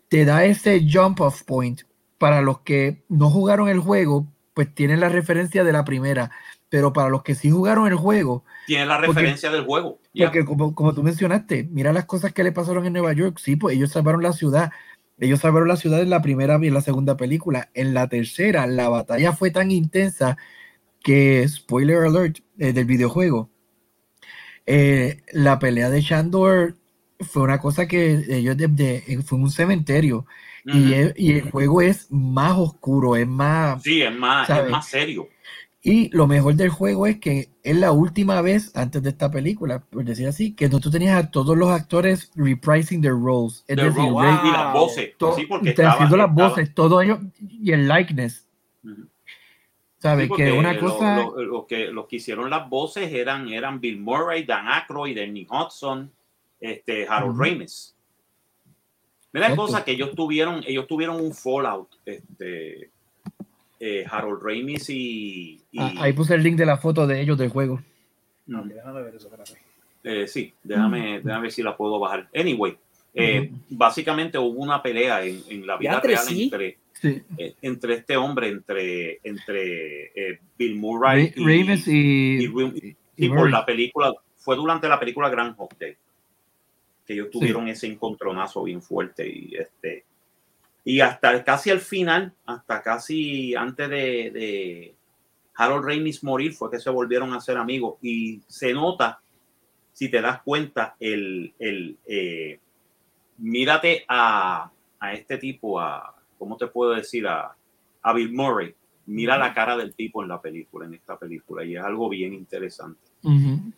E: te da ese jump off point para los que no jugaron el juego pues tienen la referencia de la primera pero para los que sí jugaron el juego
A: Tiene la
E: porque-
A: referencia del juego.
E: Porque como, como tú mencionaste, mira las cosas que le pasaron en Nueva York. Sí, pues ellos salvaron la ciudad. Ellos salvaron la ciudad en la primera y en la segunda película. En la tercera, la batalla fue tan intensa que, spoiler alert, eh, del videojuego, eh, la pelea de Shandor fue una cosa que ellos de- de- fue un cementerio
A: Ujú.
E: y, el, y el juego es más oscuro, es más...
A: Sí, es más, es más serio.
E: Y lo mejor del juego es que es la última vez antes de esta película, por decir así, que no tú tenías a todos los actores reprising their roles. Es
A: The
E: decir,
A: Rock
E: Ray-
A: y las voces.
E: to-
A: sí, porque estaba,
E: haciendo las
A: estaba-
E: voces, todo ello y el likeness.
A: Ujú.
E: ¿Sabes?
A: Sí,
E: que una
A: lo-
E: cosa.
A: lo- lo que, los que hicieron las voces eran, eran Bill Murray, Dan Aykroyd, Ernie Hudson, este, Harold
E: Ujú.
A: Ramis. Mira cosa que ellos tuvieron, ellos tuvieron un fallout, este, eh, Harold Ramis y, y-
E: Ah, ahí puse el link de la foto de ellos del juego.
A: Mm,
C: Ok, déjame ver eso, espérate.
A: eh, sí, déjame, déjame ver si la puedo bajar. Anyway, eh, básicamente hubo una pelea en, en la vida real
C: sí.
A: entre,
E: Sí.
A: eh, entre este hombre, entre, entre eh, Bill Murray
E: y,
A: y
E: y
A: Sí, por la película, fue durante la película Gran Hotel que ellos tuvieron ese encontronazo bien fuerte y este y hasta casi al final, hasta casi antes de, de Harold Ramis morir, fue que se volvieron a ser amigos y se nota, si te das cuenta, el, el eh, mírate a, a este tipo, a, ¿cómo te puedo decir? A, a Bill Murray. Mira la cara del tipo en la película, en esta película, y es algo bien interesante.
E: Ujú.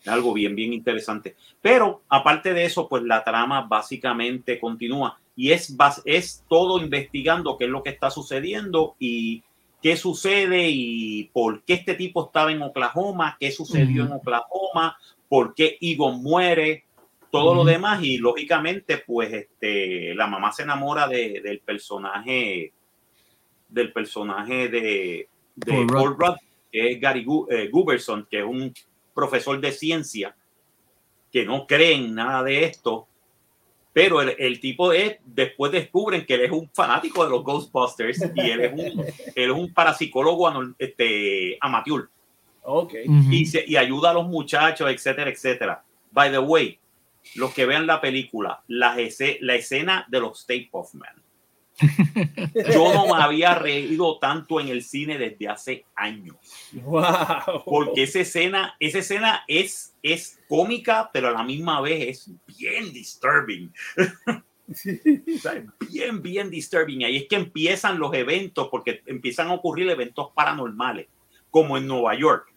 A: Es algo bien, bien interesante. Pero aparte de eso, pues la trama básicamente continúa y es, es todo investigando qué es lo que está sucediendo y qué sucede y por qué este tipo estaba en Oklahoma, qué sucedió en. Oklahoma, por qué Egon muere, todo lo demás y lógicamente pues este, la mamá se enamora de- del personaje del personaje de, de
E: Paul Rudd.
A: Paul Rudd, que es Gary Gu- eh, Guberson, que es un profesor de ciencia que no cree en nada de esto, pero el, el tipo es, después descubren que él es un fanático de los Ghostbusters y él es un, él es un parapsicólogo este, amateur
C: Ok.
E: Ujú.
A: y, se- y ayuda a los muchachos, etcétera, etcétera. By the way, los que vean la película, la, ese- la escena de los Stay Puft Man. Yo no me había reído tanto en el cine desde hace años
C: Wow.
A: porque esa escena, esa escena es, es cómica, pero a la misma vez es bien disturbing. O sea, bien, bien disturbing. Ahí es que empiezan los eventos, porque empiezan a ocurrir eventos paranormales, como en Nueva York.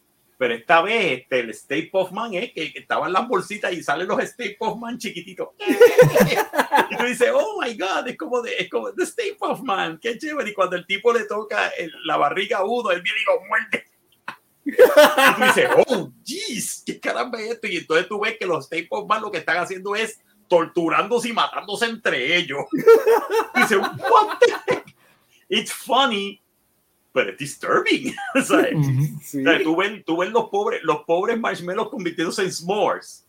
A: Pero esta vez este, el State of Man es que estaban las bolsitas y salen los State of Man chiquititos. y tú dices, oh my God, es como, de, es como The State of Man, qué chévere. Y cuando el tipo le toca el- la barriga a uno, él viene y lo muerde. Y tú dices, oh, jeez, qué caramba es esto. Y entonces tú ves que los State of Man lo que están haciendo es torturándose y matándose entre ellos. Y what the heck? It's funny, but it's disturbing. O sea,
E: Ujú.
C: Sí.
A: o sea, tú ves, tú ves los pobres, los pobres marshmallows convirtiéndose en s'mores.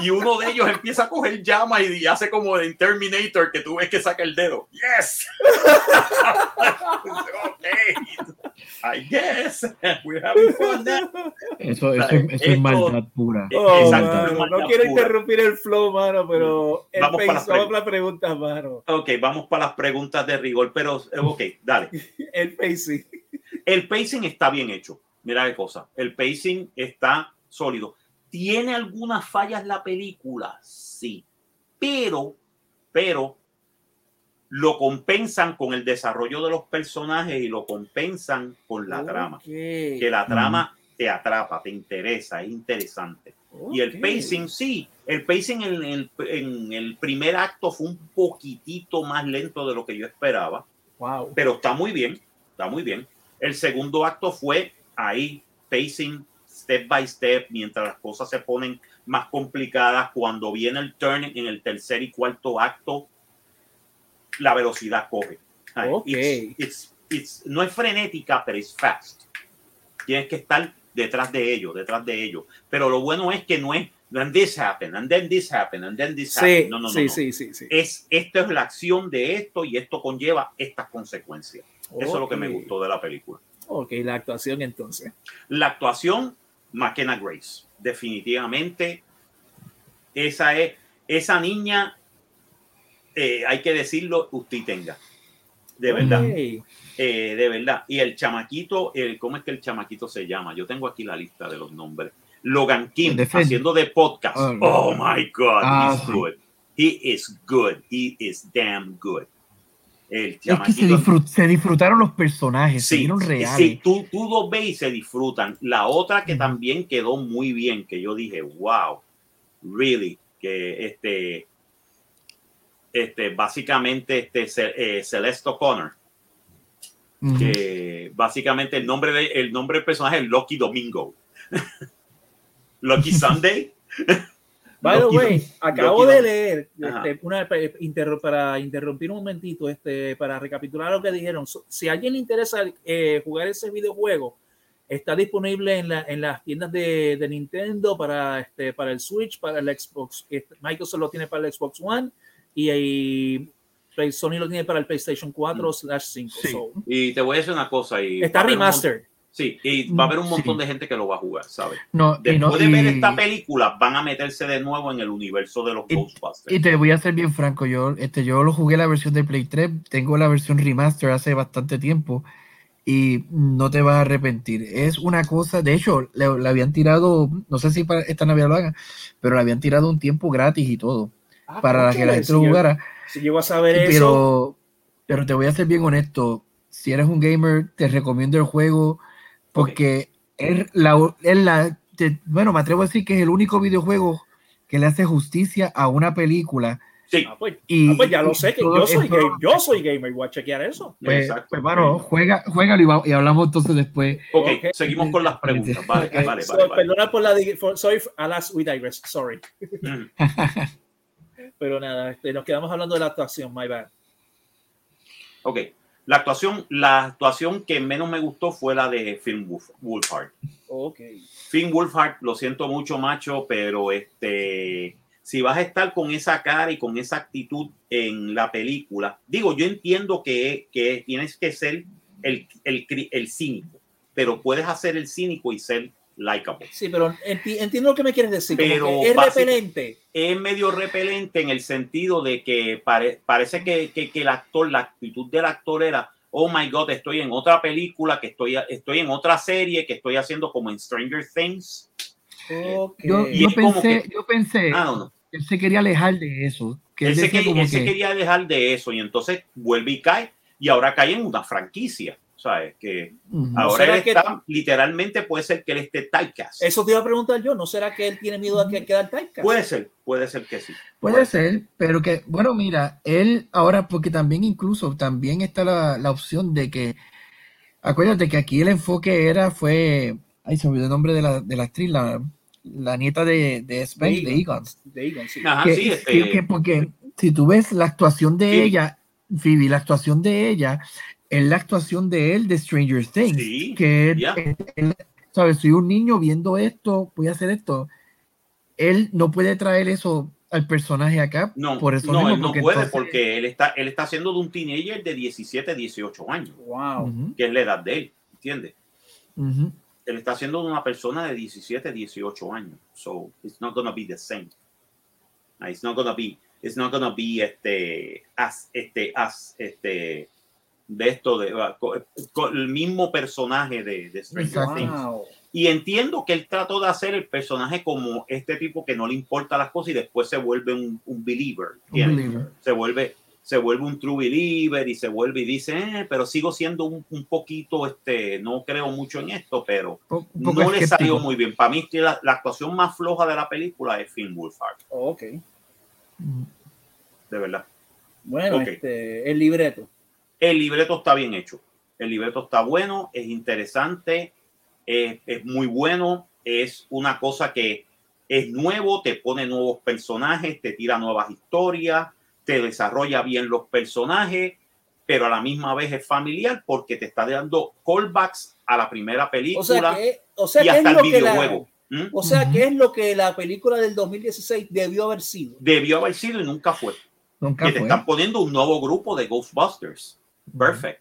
A: Y uno de ellos empieza a coger llamas y, hace como en Terminator que tú ves que saca el dedo. Yes. okay. I guess we're having fun now.
E: Eso, eso, eso es
A: esto-
E: maldad pura.
C: Oh,
A: Exacto,
C: mano,
A: es
C: no
A: maldad
C: quiero
A: pura.
C: interrumpir el flow, mano, pero
A: Vamos para las
C: las preguntas, mano.
A: Ok, vamos para las preguntas de rigor, pero eh, ok, dale.
C: El pacing.
A: El pacing está bien hecho. Mira qué cosa. El pacing está sólido. ¿Tiene algunas fallas la película? Sí. Pero, pero lo compensan con el desarrollo de los personajes y lo compensan con la trama. Que la trama te atrapa, te interesa, es interesante. Y el pacing, sí, el pacing en el, en el primer acto fue un poquitito más lento de lo que yo esperaba.
C: Wow.
A: pero está muy bien, está muy bien. El segundo acto fue ahí, pacing step by step, mientras las cosas se ponen más complicadas. Cuando viene el turn en el tercer y cuarto acto, la velocidad coge. Ay,
C: Ok.
A: it's- it's- it's- no es frenética, pero es fast. Tienes que estar detrás de ellos, detrás de ellos. Pero lo bueno es que no es, and this happened, and then this happened, and then this
C: Sí,
A: happened. No, no, no,
C: sí,
A: no.
C: sí, sí, sí.
A: Es, esto es la acción de esto y esto conlleva estas consecuencias. Eso es lo que me gustó de la película.
C: Ok, la actuación entonces.
A: La actuación, McKenna Grace. Definitivamente, esa es, esa niña, eh, hay que decirlo, usted tenga. De verdad, eh, de verdad. Y el chamaquito, el, ¿cómo es que el chamaquito se llama? Yo tengo aquí la lista de los nombres. Logan Kim,
E: De
A: haciendo de podcast.
E: Oh,
A: Oh, my God,
E: Ah,
A: he's
E: sí.
A: good. He is good. He is damn good. El
E: Es que se,
A: chamaquito
E: disfrut- se disfrutaron los personajes, se vieron reales.
A: sí, tú, tú los ves y se disfrutan. La otra que también quedó muy bien, que yo dije, wow, really, que este, este, básicamente este, eh, Celeste O'Connor, que básicamente el nombre, de, el nombre del personaje es Lucky Domingo. Lucky Sunday.
C: By the way, acabo de leer, este, una, interru- para interrumpir un momentito, este, para recapitular lo que dijeron. So- Si a alguien le interesa eh, jugar ese videojuego, está disponible en, la- en las tiendas de, de Nintendo para, este, para el Switch, para el Xbox. Microsoft lo tiene para el Xbox One y, y Sony lo tiene para el PlayStation 4 slash 5.
E: Sí.
C: So,
A: Y te voy a decir una cosa. Y
C: está
A: un
C: remastered.
A: Sí, y va a haber un montón
E: Sí.
A: de gente que lo va a jugar, ¿sabes?
E: No, y
A: Después
E: no,
A: de ver
E: y-
A: esta película, van a meterse de nuevo en el universo de los
E: Y-
A: Ghostbusters.
E: Y te voy a ser bien franco, yo, este, yo lo jugué la versión de Play 3, tengo la versión remaster hace bastante tiempo y no te vas a arrepentir. Es una cosa, de hecho, le, le habían tirado, no sé si para esta Navidad lo hagan, pero le habían tirado un tiempo gratis y todo
C: Ah,
E: para que la gente lo jugara.
C: Si llego a saber eso,
E: Pero, pero te voy a ser bien honesto, si eres un gamer, te recomiendo el juego porque es la, es la te- bueno, me atrevo a decir que es el único videojuego que le hace justicia a una película.
A: Sí,
C: ah, pues,
E: Y,
C: ah, pues ya lo
E: y
C: sé, que yo soy,
E: esto-
C: game- yo soy gamer, voy a chequear eso.
E: Pues,
A: exacto.
E: pues, mano, juega, juégalo y, y hablamos entonces después.
A: Ok,
C: Ok.
A: seguimos con las preguntas. Vale, vale,
C: So,
A: vale.
C: Perdona por la for- sorry, alas, we digress, sorry.
A: Mm.
C: Pero nada, este, nos quedamos hablando de la actuación, my bad.
A: Ok, la actuación, la actuación que menos me gustó fue la de Finn Wolf, Wolfhard.
C: Ok.
A: Finn Wolfhard, lo siento mucho, macho, pero este, si vas a estar con esa cara y con esa actitud en la película, digo, yo entiendo que, que tienes que ser el, el, el cínico, pero puedes hacer el cínico y ser likable.
C: Sí, pero enti- entiendo lo que me quieres decir.
A: Pero
C: es repelente.
A: es medio repelente en el sentido de que pare- parece que, que- que el actor, la actitud del actor era, oh my god, estoy en otra película, que estoy, estoy en otra serie, que estoy haciendo como en Stranger Things.
E: Yo, pensé,
A: que-
E: yo pensé,
A: Ah, no, no.
E: él se quería alejar de eso. Que él,
A: Él, se, quería,
E: como
A: él se
E: que-
A: quería dejar de eso y entonces vuelve y cae y ahora cae en una franquicia. ¿Sabes? Que
E: Ujú.
A: ahora
C: será
A: él
C: que-
A: está, literalmente puede ser que él esté typecast.
C: Eso te iba a preguntar yo. ¿No será que él tiene miedo a que quedar typecast?
A: Puede ser, puede ser que sí.
E: Puede ser, pero que, bueno, mira, él ahora, porque también incluso, también está la, la opción de que, acuérdate que aquí el enfoque era, fue, ay, se me olvidó el nombre de la, de la actriz, la, la nieta de, de Spence, de Egon.
C: De Egon, sí.
A: Ajá,
E: que,
A: sí,
E: que-
A: este,
E: que porque si tú ves la actuación de
A: Phoebe.
E: ella, Phoebe, la actuación de ella, es la actuación de él de Stranger Things,
A: Sí,
E: que él-
A: ya.
E: él- él- sabes, soy un niño viendo esto, voy a hacer esto. Él no puede traer eso al personaje acá,
A: no,
E: por eso
A: no,
E: mismo,
A: él no
E: porque
A: puede
E: entonces-
A: porque él está, él está haciendo de un teenager de 17, 18 años,
C: Wow.
A: Que es la edad de él, ¿entiendes? Él está haciendo de una persona de 17, 18 años. So, it's not gonna be the same. It's not gonna be, it's not gonna be este, as, este, as, este, de esto, de, el mismo personaje de, de Stranger. Things. Y entiendo que él trató de hacer el personaje como este tipo que no le importa las cosas y después se vuelve un, un believer.
E: Un
A: ¿entiendes?
E: believer.
A: Se vuelve, se vuelve un true believer y se vuelve y dice, eh, pero sigo siendo un, un poquito, este, no creo mucho en esto, pero
E: Po-
A: no le
E: escéptico.
A: salió muy bien. Para mí, que la, la actuación más floja de la película es Finn Wolfhard,
C: Ok.
E: Ujú.
A: de verdad.
C: Bueno, este, el libreto.
A: El libreto está bien hecho. El libreto está bueno, es interesante, es, es muy bueno, es una cosa que es nuevo, te pone nuevos personajes, te tira nuevas historias, te desarrolla bien los personajes, pero a la misma vez es familiar porque te está dando callbacks a la primera película
C: O sea, que, o sea,
A: y hasta el
C: lo que la,
A: videojuego. ¿Mm?
C: o sea, que es lo que la película del 2016 debió haber sido.
A: Debió haber sido y nunca fue.
E: Nunca
A: que te
E: fue.
A: están poniendo un nuevo grupo de Ghostbusters. Perfect.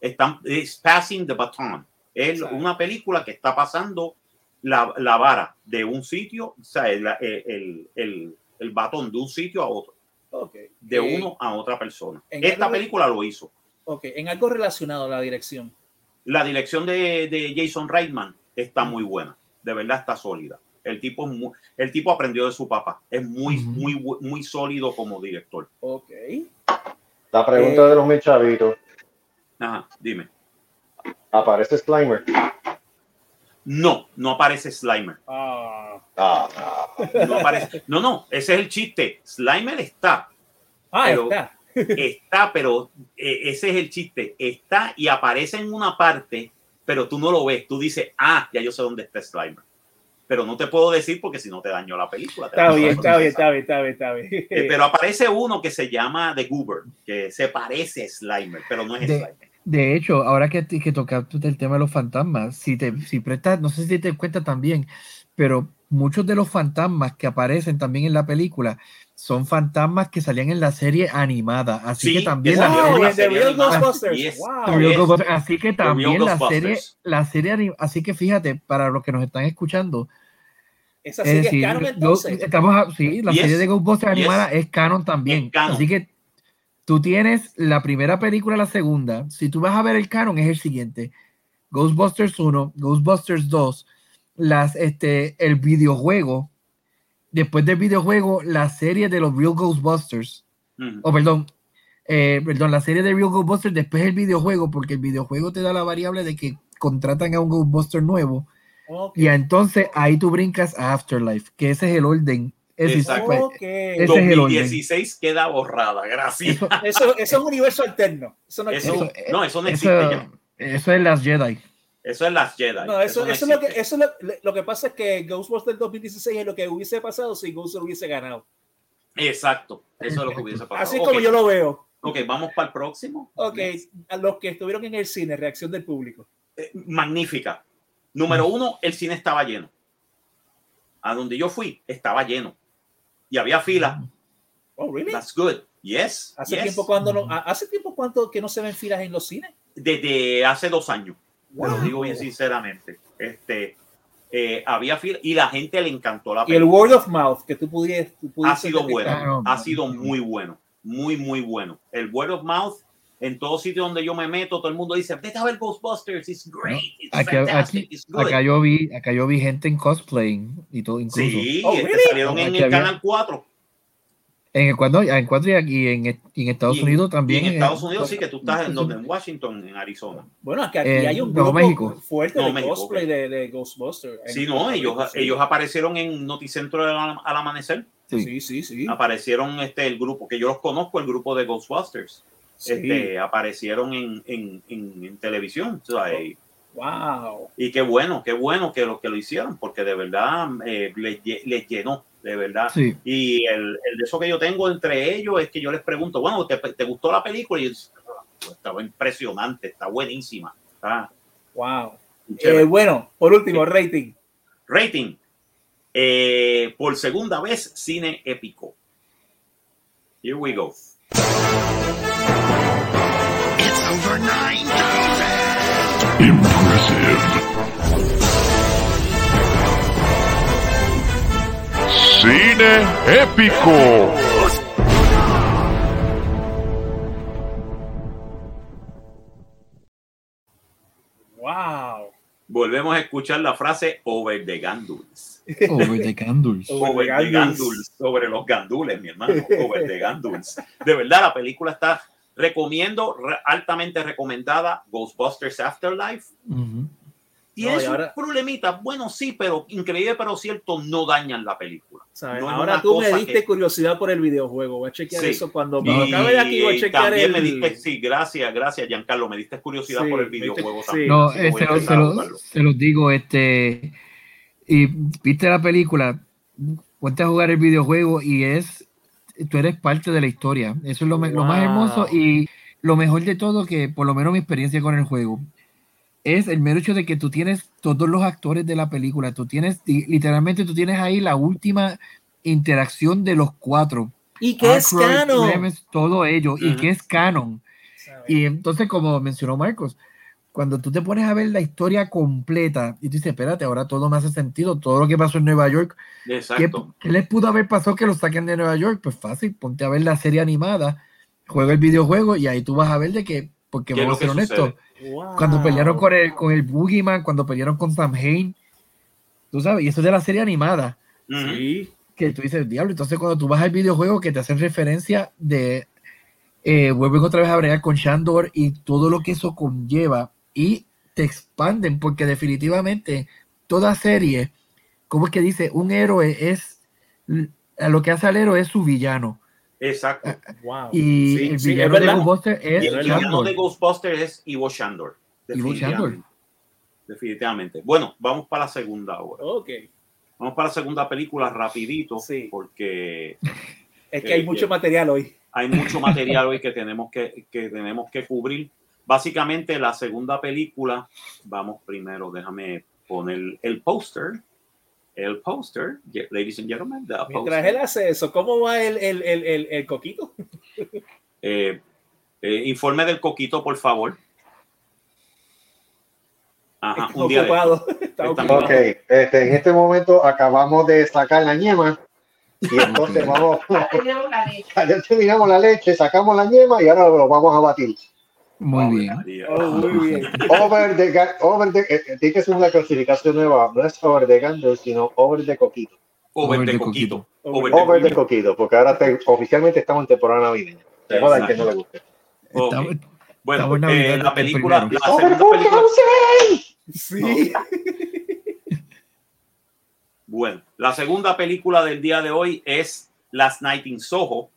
A: Están it's passing the baton. Es
C: Exacto.
A: una película que está pasando la, la vara de un sitio, o sea, el, el, el, el batón de un sitio a otro,
C: Ok.
A: de
C: Eh,
A: uno a otra persona. Esta
C: algo-
A: película lo hizo.
C: Ok, en algo relacionado a la dirección.
A: La dirección de, de Jason Reitman está muy buena, de verdad está sólida. El tipo, es mu- el tipo aprendió de su papá, es muy, muy, muy sólido como director.
C: Ok.
B: La pregunta
C: Eh.
B: de los mil chavitos.
A: Ajá, dime.
B: ¿Aparece Slimer?
A: No, no aparece Slimer.
C: Ah,
B: Ah,
A: No, aparece. no, no, ese es el chiste. Slimer está,
C: Ah,
A: Pero-
C: está.
A: está, pero eh, ese es el chiste. Está y aparece en una parte, pero tú no lo ves. Tú dices, ah, ya yo sé dónde está Slimer. Pero no te puedo decir porque si no te daño la película.
C: Está bien, está bien, está bien, está bien, está bien.
A: Eh, pero aparece uno que se llama The Goober, que se parece a Slimer, pero no es
E: De-
A: Slimer.
E: De hecho, ahora que, que tocaste el tema de los fantasmas, si te si prestas, no sé si te cuenta también, pero muchos de los fantasmas que aparecen también en la película son fantasmas que salían en la serie animada, así
A: Sí,
E: que también
A: que
E: la serie, así que también la serie, la serie, así que fíjate, para los que nos están escuchando,
C: Esa
E: es
C: serie es
E: decir,
C: canon
E: estamos a- sí, la
A: Yes.
E: serie de Ghostbusters
A: Yes.
E: animada es canon también,
A: Es canon.
E: así que tú tienes la primera película, la segunda, si tú vas a ver el canon es el siguiente, Ghostbusters 1, Ghostbusters 2, las, este, el videojuego, después del videojuego, la serie de los Real Ghostbusters,
A: Ujú.
E: o perdón, eh, perdón, la serie de Real Ghostbusters, después el videojuego, porque el videojuego te da la variable de que contratan a un Ghostbuster nuevo,
C: Ok.
E: y entonces ahí tú brincas a Afterlife, que ese es el orden. Es decir,
A: Exacto.
E: pues,
C: Ok.
E: ese es el orden.
A: 2016 queda borrada, gracias.
E: eso,
C: Eso, eso es un universo alterno. Eso no
A: Eso,
C: existe.
E: eso-
A: no, eso no existe
E: eso,
A: ya.
E: eso es las Jedi.
A: Eso es las Jedi.
C: No, eso,
A: no
C: eso es lo que, eso es lo, lo que pasa es que Ghostbusters 2016 es lo que hubiese pasado si Ghostbusters hubiese ganado.
A: Exacto. Eso es lo que hubiese pasado.
C: Así
A: Ok.
C: como yo lo veo.
A: Ok, vamos para el próximo.
C: Ok, a los que estuvieron en el cine, reacción del público.
A: Eh, magnífica. Número uno, el cine estaba lleno. A donde yo fui, estaba lleno. Y había fila.
C: Oh, really?
A: That's good. Yes.
C: Hace
A: yes.
C: tiempo cuando no, hace tiempo cuánto que no se ven filas en los cines.
A: Desde hace dos años. Te lo
C: Wow.
A: digo bien sinceramente. Este, eh, había fila y la gente le encantó la
C: Y el
A: película.
C: word of mouth que tú pudieras.
A: ha sido bueno, ha sido muy bueno, muy, muy bueno. El word of mouth, en todo sitio donde yo me meto, todo el mundo dice, vete a ver Ghostbusters, it's great, it's
E: Aquí,
A: fantastic,
E: aquí-
A: it's good.
E: acá yo vi, acá yo vi gente en cosplay y todo incluso.
A: sí,
C: Oh,
A: este,
C: really?
A: salieron en el
E: había-
A: Canal 4.
E: En el cuadro, en cuatro y aquí en, y en Estados
A: Y-
E: Unidos
A: y
E: también.
A: en
E: eh,
A: Estados Unidos sí que tú estás en donde, en Washington, en Arizona.
C: Bueno, aquí, aquí hay un grupo
E: México.
C: fuerte
A: Nuevo
C: de
A: México,
C: cosplay
A: ok.
C: de, de Ghostbusters.
A: Sí,
C: En-
A: no, ellos,
C: sí.
A: ellos aparecieron en Noticentro al, al amanecer.
E: Sí.
C: Sí, sí, sí.
A: Aparecieron este el grupo, que yo los conozco, el grupo de Ghostbusters.
C: Sí.
A: Este, aparecieron en, en, en, en televisión. o sea, y-
C: Wow.
A: Y qué bueno, qué bueno que lo que lo hicieron, porque de verdad eh, les, les llenó, de verdad.
E: Sí.
A: Y el, el de eso que yo tengo entre ellos es que yo les pregunto, bueno, ¿te, te gustó la película? Y ellos, "Ah, pues, estaba impresionante, está buenísima. Está
C: Wow.
A: chévere".
C: Eh, bueno, por último, rating.
A: Rating. Eh, por segunda vez, cine épico. Here we go.
F: Impressive. Cine épico.
C: Wow.
A: Volvemos a escuchar la frase over the gandules.
E: Over the candles.
C: Over
A: Over
C: the
A: the
C: gandules.
A: gandules. Sobre los gandules, mi hermano. Over the gandules. De verdad, la película está recomiendo, re- altamente recomendada, Ghostbusters Afterlife.
E: Ujú.
A: Tiene
C: No, ahora-
A: problemitas, bueno, sí, pero increíble, pero cierto, no dañan la película.
C: ¿sabes?
A: No
C: Ahora tú me diste
A: que-
C: curiosidad por el videojuego. Voy a chequear
A: Sí.
C: eso cuando, cuando acabe de aquí. Voy a chequear
A: también
C: el.
A: me diste, sí, gracias, gracias, Giancarlo, me diste curiosidad
C: Sí,
A: por el
C: me diste-
A: videojuego
C: sí.
A: también.
E: No, eh, se,
A: a
E: lo- se se los digo, este, y viste la película, ponte a jugar el videojuego y es, tú eres parte de la historia. Eso es lo, más hermoso y lo mejor de todo que, por lo menos mi experiencia con el juego, es el mero hecho de que tú tienes todos los actores de la película, tú tienes, literalmente tú tienes ahí la última interacción de los cuatro.
C: Y que es canon.
E: Todo ello, y que es canon. Y entonces, como mencionó Marcos, cuando tú te pones a ver la historia completa y tú dices, espérate, ahora todo me hace sentido, todo lo que pasó en Nueva York, ¿qué,
A: Exacto.
E: qué les pudo haber pasado que lo saquen de Nueva York? Pues fácil, ponte a ver la serie animada, juega el videojuego y ahí tú vas a ver de que, porque
A: ¿Qué es
E: vamos a
A: lo
E: ser honestos,
C: Wow.
E: cuando pelearon con el, con el Boogeyman, cuando pelearon con Sam Hain, tú sabes, y eso es de la serie animada.
C: Sí.
E: que tú dices, diablo, entonces cuando tú vas al videojuego que te hacen referencia de, eh, vuelven otra vez a bregar con Shandor y todo lo que eso conlleva y te expanden porque definitivamente toda serie, como es que dice, un héroe es, a lo que hace al héroe es su villano
A: Exacto.
C: Wow.
E: y
C: Sí,
E: el
C: sí,
E: villano de
C: verdad.
E: Ghostbusters
A: Y
E: es
A: el villano
E: Shandor.
A: de Ghostbusters es Ivo Shandor.
E: Ivo Shandor.
A: Definitivamente. Definitivamente. Bueno, vamos para la segunda ahora.
C: Ok.
A: Vamos para la segunda película rapidito,
C: Sí.
A: porque
C: Es que hay
A: Eh,
C: mucho
A: eh,
C: material hoy.
A: hay mucho material hoy que tenemos que, que tenemos que cubrir. Básicamente, la segunda película, vamos primero, déjame poner el póster. El póster, ladies and gentlemen, the
C: Mientras
A: poster.
C: él hace eso, ¿cómo va el, el, el, el, el coquito?
A: Eh, eh, informe del coquito, por favor. Ajá,
C: Está
A: un día
C: ocupado. Está
A: Está
C: ocupado.
B: Ok, este, en este momento acabamos de sacar la ñema y entonces vamos,
D: Tenemos la leche.
B: ya terminamos la leche, sacamos la ñema y ahora lo vamos a batir.
E: Muy
A: Ave
E: bien.
A: María.
C: Oh, muy bien.
B: Over the, over the, eh, eh, tiene que ser una clasificación nueva, no es over the gander, sino over the coquito.
A: Over
E: the
A: coquito.
C: coquito.
A: Over the
B: Over the
A: coquito.
B: coquito, porque ahora te- oficialmente estamos en temporada navideña. Que no le guste.
A: Bueno, eh,
E: Navidad
A: la película,
E: primero.
A: la segunda película,
C: Sí.
A: bueno, la segunda película del día de hoy es Last Night in Soho,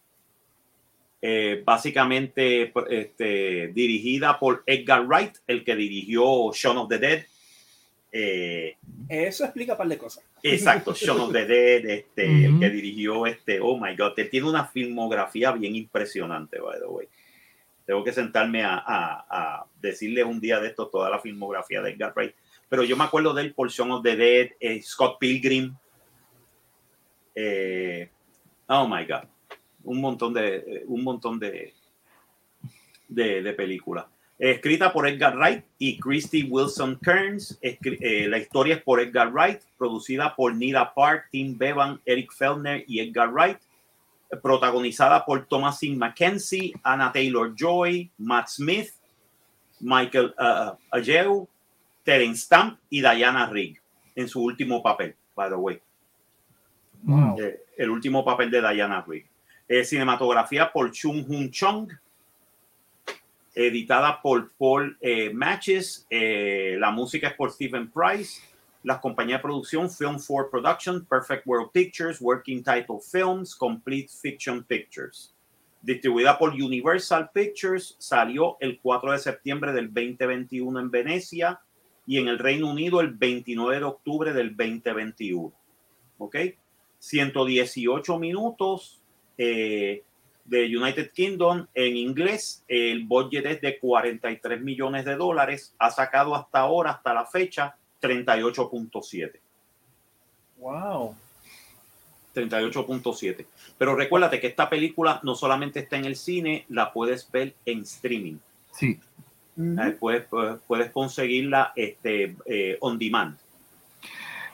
A: eh, básicamente este, dirigida por Edgar Wright, el que dirigió Shaun of the Dead. Eh,
C: Eso explica un par de cosas.
A: exacto, Shaun of the Dead, este, el que dirigió este, oh my god, él tiene una filmografía bien impresionante, by the way. Tengo que sentarme a, a, a decirles un día de esto toda la filmografía de Edgar Wright. Pero yo me acuerdo del por Shaun of the Dead, eh, Scott Pilgrim. eh, oh my God. Un montón de, eh, un montón de, de, de películas. Escrita por Edgar Wright y Christy Wilson Kearns. Eh, la historia es por Edgar Wright, producida por Nina Park, Tim Bevan, Eric Fellner y Edgar Wright protagonizada por Thomasin McKenzie, Anna Taylor Joy, Matt Smith, Michael uh, Ajeu, Terence Stamp y Diana Rigg en su último papel, by the way.
E: Wow.
A: Eh, el último papel de Diana Rigg. Eh, cinematografía por Chung Hun Chong, editada por Paul eh, Matches, eh, la música es por Stephen Price, las compañías de producción Film 4 Production, Perfect World Pictures, Working Title Films, Complete Fiction Pictures. Distribuida por Universal Pictures, salió el 4 de septiembre del 2021 en Venecia y en el Reino Unido el 29 de octubre del 2021. ¿Ok? 118 minutos eh, de United Kingdom en inglés. El budget es de 43 millones de dólares. Ha sacado hasta ahora, hasta la fecha, 38.7.
C: Wow.
A: 38.7. Pero recuérdate que esta película no solamente está en el cine, la puedes ver en streaming.
E: Sí.
A: Eh, puedes, puedes, puedes conseguirla este, eh, on demand.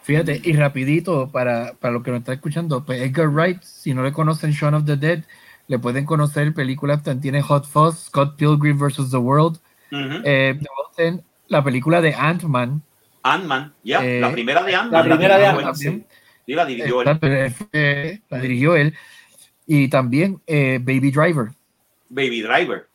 E: Fíjate, y rapidito, para, para los que nos están escuchando, pues Edgar Wright, si no le conocen Shaun of the Dead, le pueden conocer películas, tiene Hot Fuzz, Scott Pilgrim vs. The World, eh, la película de Ant-Man,
A: Ant-Man, ya,
E: Eh,
A: la primera de Ant-Man.
C: la primera de Ant-Man.
A: Sí, la dirigió él.
E: Fue- la dirigió él, y también eh, Baby Driver.
A: Baby Driver.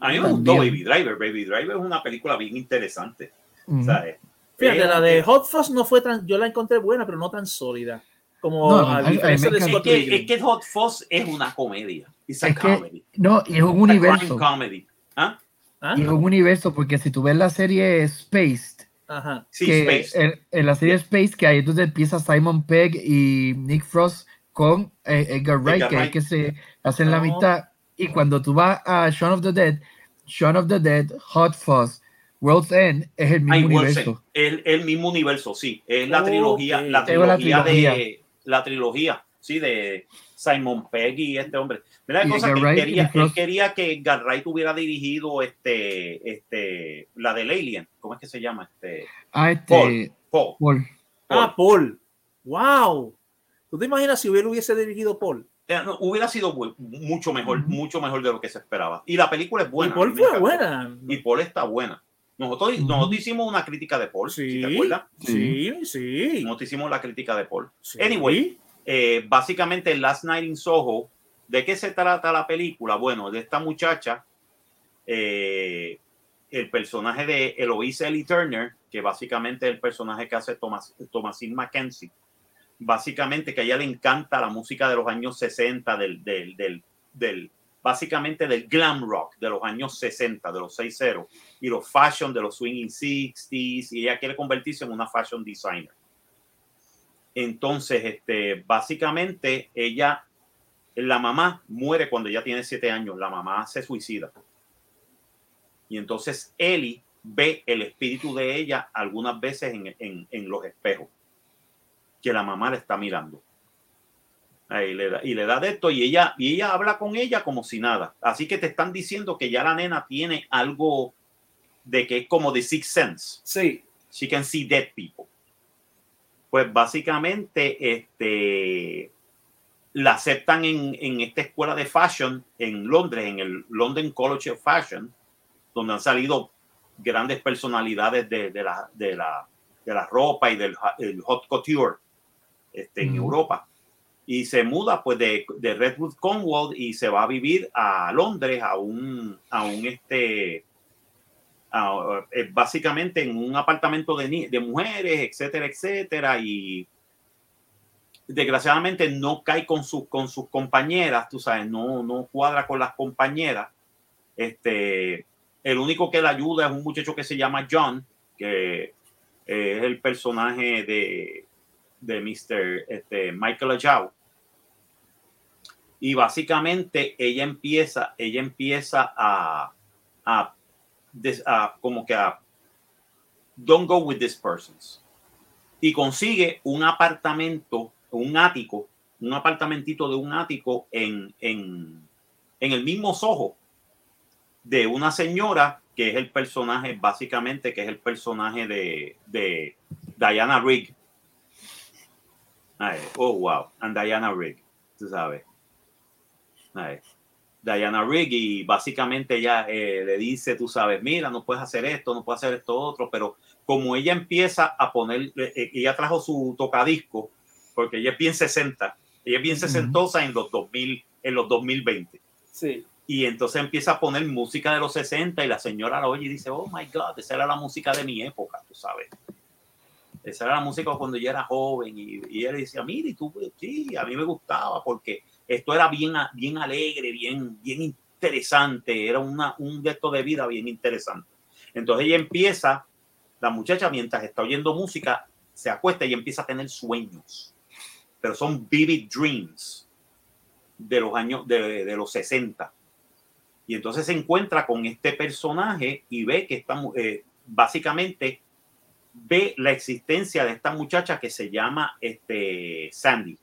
A: A mí me
E: También.
A: gustó Baby Driver. Baby Driver es una película bien interesante.
E: Ujú.
A: ¿sabes?
C: Fíjate,
A: Es-
C: la de Hot Fuzz no fue tan, yo la encontré buena, pero no tan sólida. Como
E: No,
C: a diferencia de
A: Es
C: Scott
A: que,
C: Pilgrim.
A: es que Hot Fuzz es una comedia. It's a
E: Es que-
A: comedy.
E: No, y es un
A: It's a
E: universo.
A: comedy. ¿Ah?
C: ¿Ah?
E: Y es un universo, porque si tú ves la serie Spaced,
C: Ajá.
A: Sí,
E: que
A: Space.
E: En, en la serie Space, que ahí es donde empieza Simon Pegg y Nick Frost con eh, Edgar Wright,
A: Edgar
E: que es
A: Wright.
E: que se hacen la
C: Oh.
E: mitad. Y cuando tú vas a Shaun of the Dead, Shaun of the Dead, Hot Fuzz, World's End es el mismo
A: Ay,
E: universo.
A: El, el mismo universo, sí. Es la trilogía, la
E: Es la
A: trilogía de
E: trilogía.
A: la trilogía, sí, de Simon Pegg y este hombre. Mira la cosa que él quería, él
E: Frost.
A: quería que Edgar Wright hubiera dirigido este, este, la del Alien. ¿Cómo es que se llama? Este,
E: Ah, este.
A: Paul.
E: Paul.
C: Ah, Paul. Wow. ¿Tú te imaginas si hubiera hubiese dirigido Paul?
A: Eh, no, hubiera sido mucho mejor,
E: Ujú.
A: mucho mejor de lo que se esperaba. Y la película es buena.
C: y Paul fue buena.
A: Y Paul está buena. Nosotros, nosotros hicimos una crítica de Paul, si
C: Sí.
A: te acuerdas.
C: Sí, sí.
A: Nosotros hicimos la crítica de Paul.
C: sí.
A: Anyway, eh, básicamente Last Night in Soho, ¿de qué se trata la película? Bueno, de esta muchacha, eh, el personaje de Eloise Ellie Turner, que básicamente es el personaje que hace Thomas, Thomasin Mackenzie, básicamente que a ella le encanta la música de los años 60, del, del, del, del- básicamente del glam rock de los años 60, de los 60, y los fashion de los swinging 60s, y ella quiere convertirse en una fashion designer. Entonces, este, básicamente, ella, la mamá muere cuando ella tiene siete años, la mamá se suicida. Y entonces Ellie ve el espíritu de ella algunas veces en los espejos, que la mamá le está mirando. Ahí le da- y le da de esto y ella, y ella habla con ella como si nada. Así que te están diciendo que ya la nena tiene algo de que es como de Sixth Sense
C: Sí.
A: she can see dead people. Pues básicamente este, la aceptan en, en esta escuela de fashion en Londres, en el London College of Fashion, donde han salido grandes personalidades de, de la, de, la, de la ropa y del el hot couture este, en
E: Ujú.
A: Europa. Y se muda pues de, de Redwood, Cornwall y se va a vivir a Londres, a un, a un este, a- eh, básicamente en un apartamento de, de mujeres, etcétera, etcétera, y desgraciadamente no cae con, sus con sus compañeras, tú sabes, no, no cuadra con las compañeras. Este, el único que la ayuda es un muchacho que se llama John, que es el personaje de, de Mr. Este, Michael Ajao. Y básicamente ella empieza, ella empieza a, a como que a don't go with these persons. Y consigue un apartamento un ático un apartamentito de un ático en, en, en el mismo Soho de una señora que es el personaje básicamente que es el personaje de, de Diana Rigg. Oh wow. And Diana Rigg tú sabes. Diana Rigg y básicamente ella eh, le dice, tú sabes, mira, no puedes hacer esto, no puedes hacer esto otro, pero como ella empieza a poner, eh, eh, ella trajo su tocadisco, porque ella es bien 60, ella es bien sesentosa en los 2000, en los 2020.
C: Sí.
A: Y entonces empieza a poner música de los 60 y la señora la oye y dice, oh my God, esa era la música de mi época, tú sabes. Esa era la música cuando yo era joven y, y ella le decía, mire, tú, sí, a mí me gustaba porque esto era bien, bien alegre, bien, bien interesante, era una, un gesto de vida bien interesante. Entonces ella empieza, la muchacha mientras está oyendo música, se acuesta y empieza a tener sueños, pero son vivid dreams de los años, de, de los 60. Y entonces se encuentra con este personaje y ve que está, eh, básicamente ve la existencia de esta muchacha que se llama este, Sandy.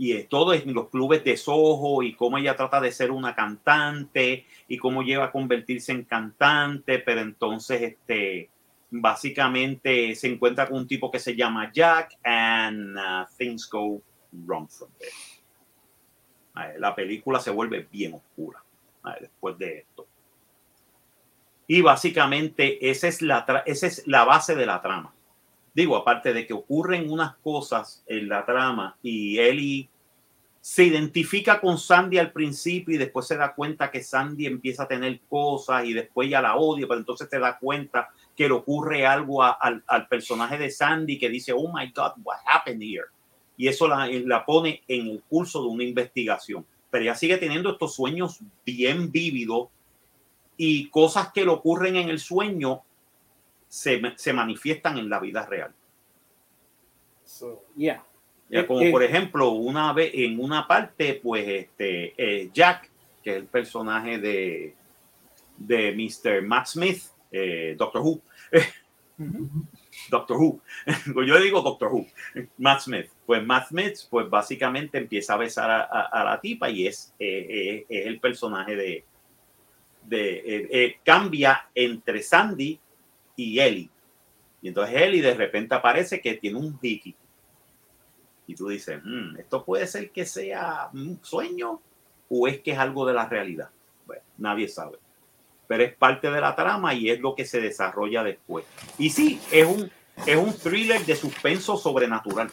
A: Y es todo en los clubes de Soho y cómo ella trata de ser una cantante y cómo lleva a convertirse en cantante, pero entonces este, básicamente se encuentra con un tipo que se llama Jack and uh, things go wrong from there. La película se vuelve bien oscura después de esto. Y básicamente esa es, la esa es la base de la trama. Digo, aparte de que ocurren unas cosas en la trama y Ellie se identifica con Sandy al principio y después se da cuenta que Sandy empieza a tener cosas y después ya la odia, pero entonces te da cuenta que le ocurre algo al, al personaje de Sandy que dice, oh my God, what happened here? Y eso la, la pone en el curso de una investigación. Pero ella sigue teniendo estos sueños bien vívidos y cosas que le ocurren en el sueño se, se manifiestan en la vida real.
C: So, yeah.
A: Ya,
C: Eh,
A: como
C: eh.
A: por ejemplo, una vez en una parte, pues este eh, Jack, que es el personaje de, de Mr. Matt Smith, eh, Doctor Who, Doctor Who, Pues yo le digo Doctor Who, Matt Smith, pues Matt Smith, pues básicamente empieza a besar a, a- a la tipa y es, es el personaje de, de cambia entre Sandy y Ellie. Y entonces Ellie de repente aparece que tiene un hickey. Y tú dices, "Mm, esto puede ser que sea un sueño o es que es algo de la realidad. Bueno, nadie sabe. Pero es parte de la trama y es lo que se desarrolla después. Y sí, es un, es un thriller de suspenso sobrenatural.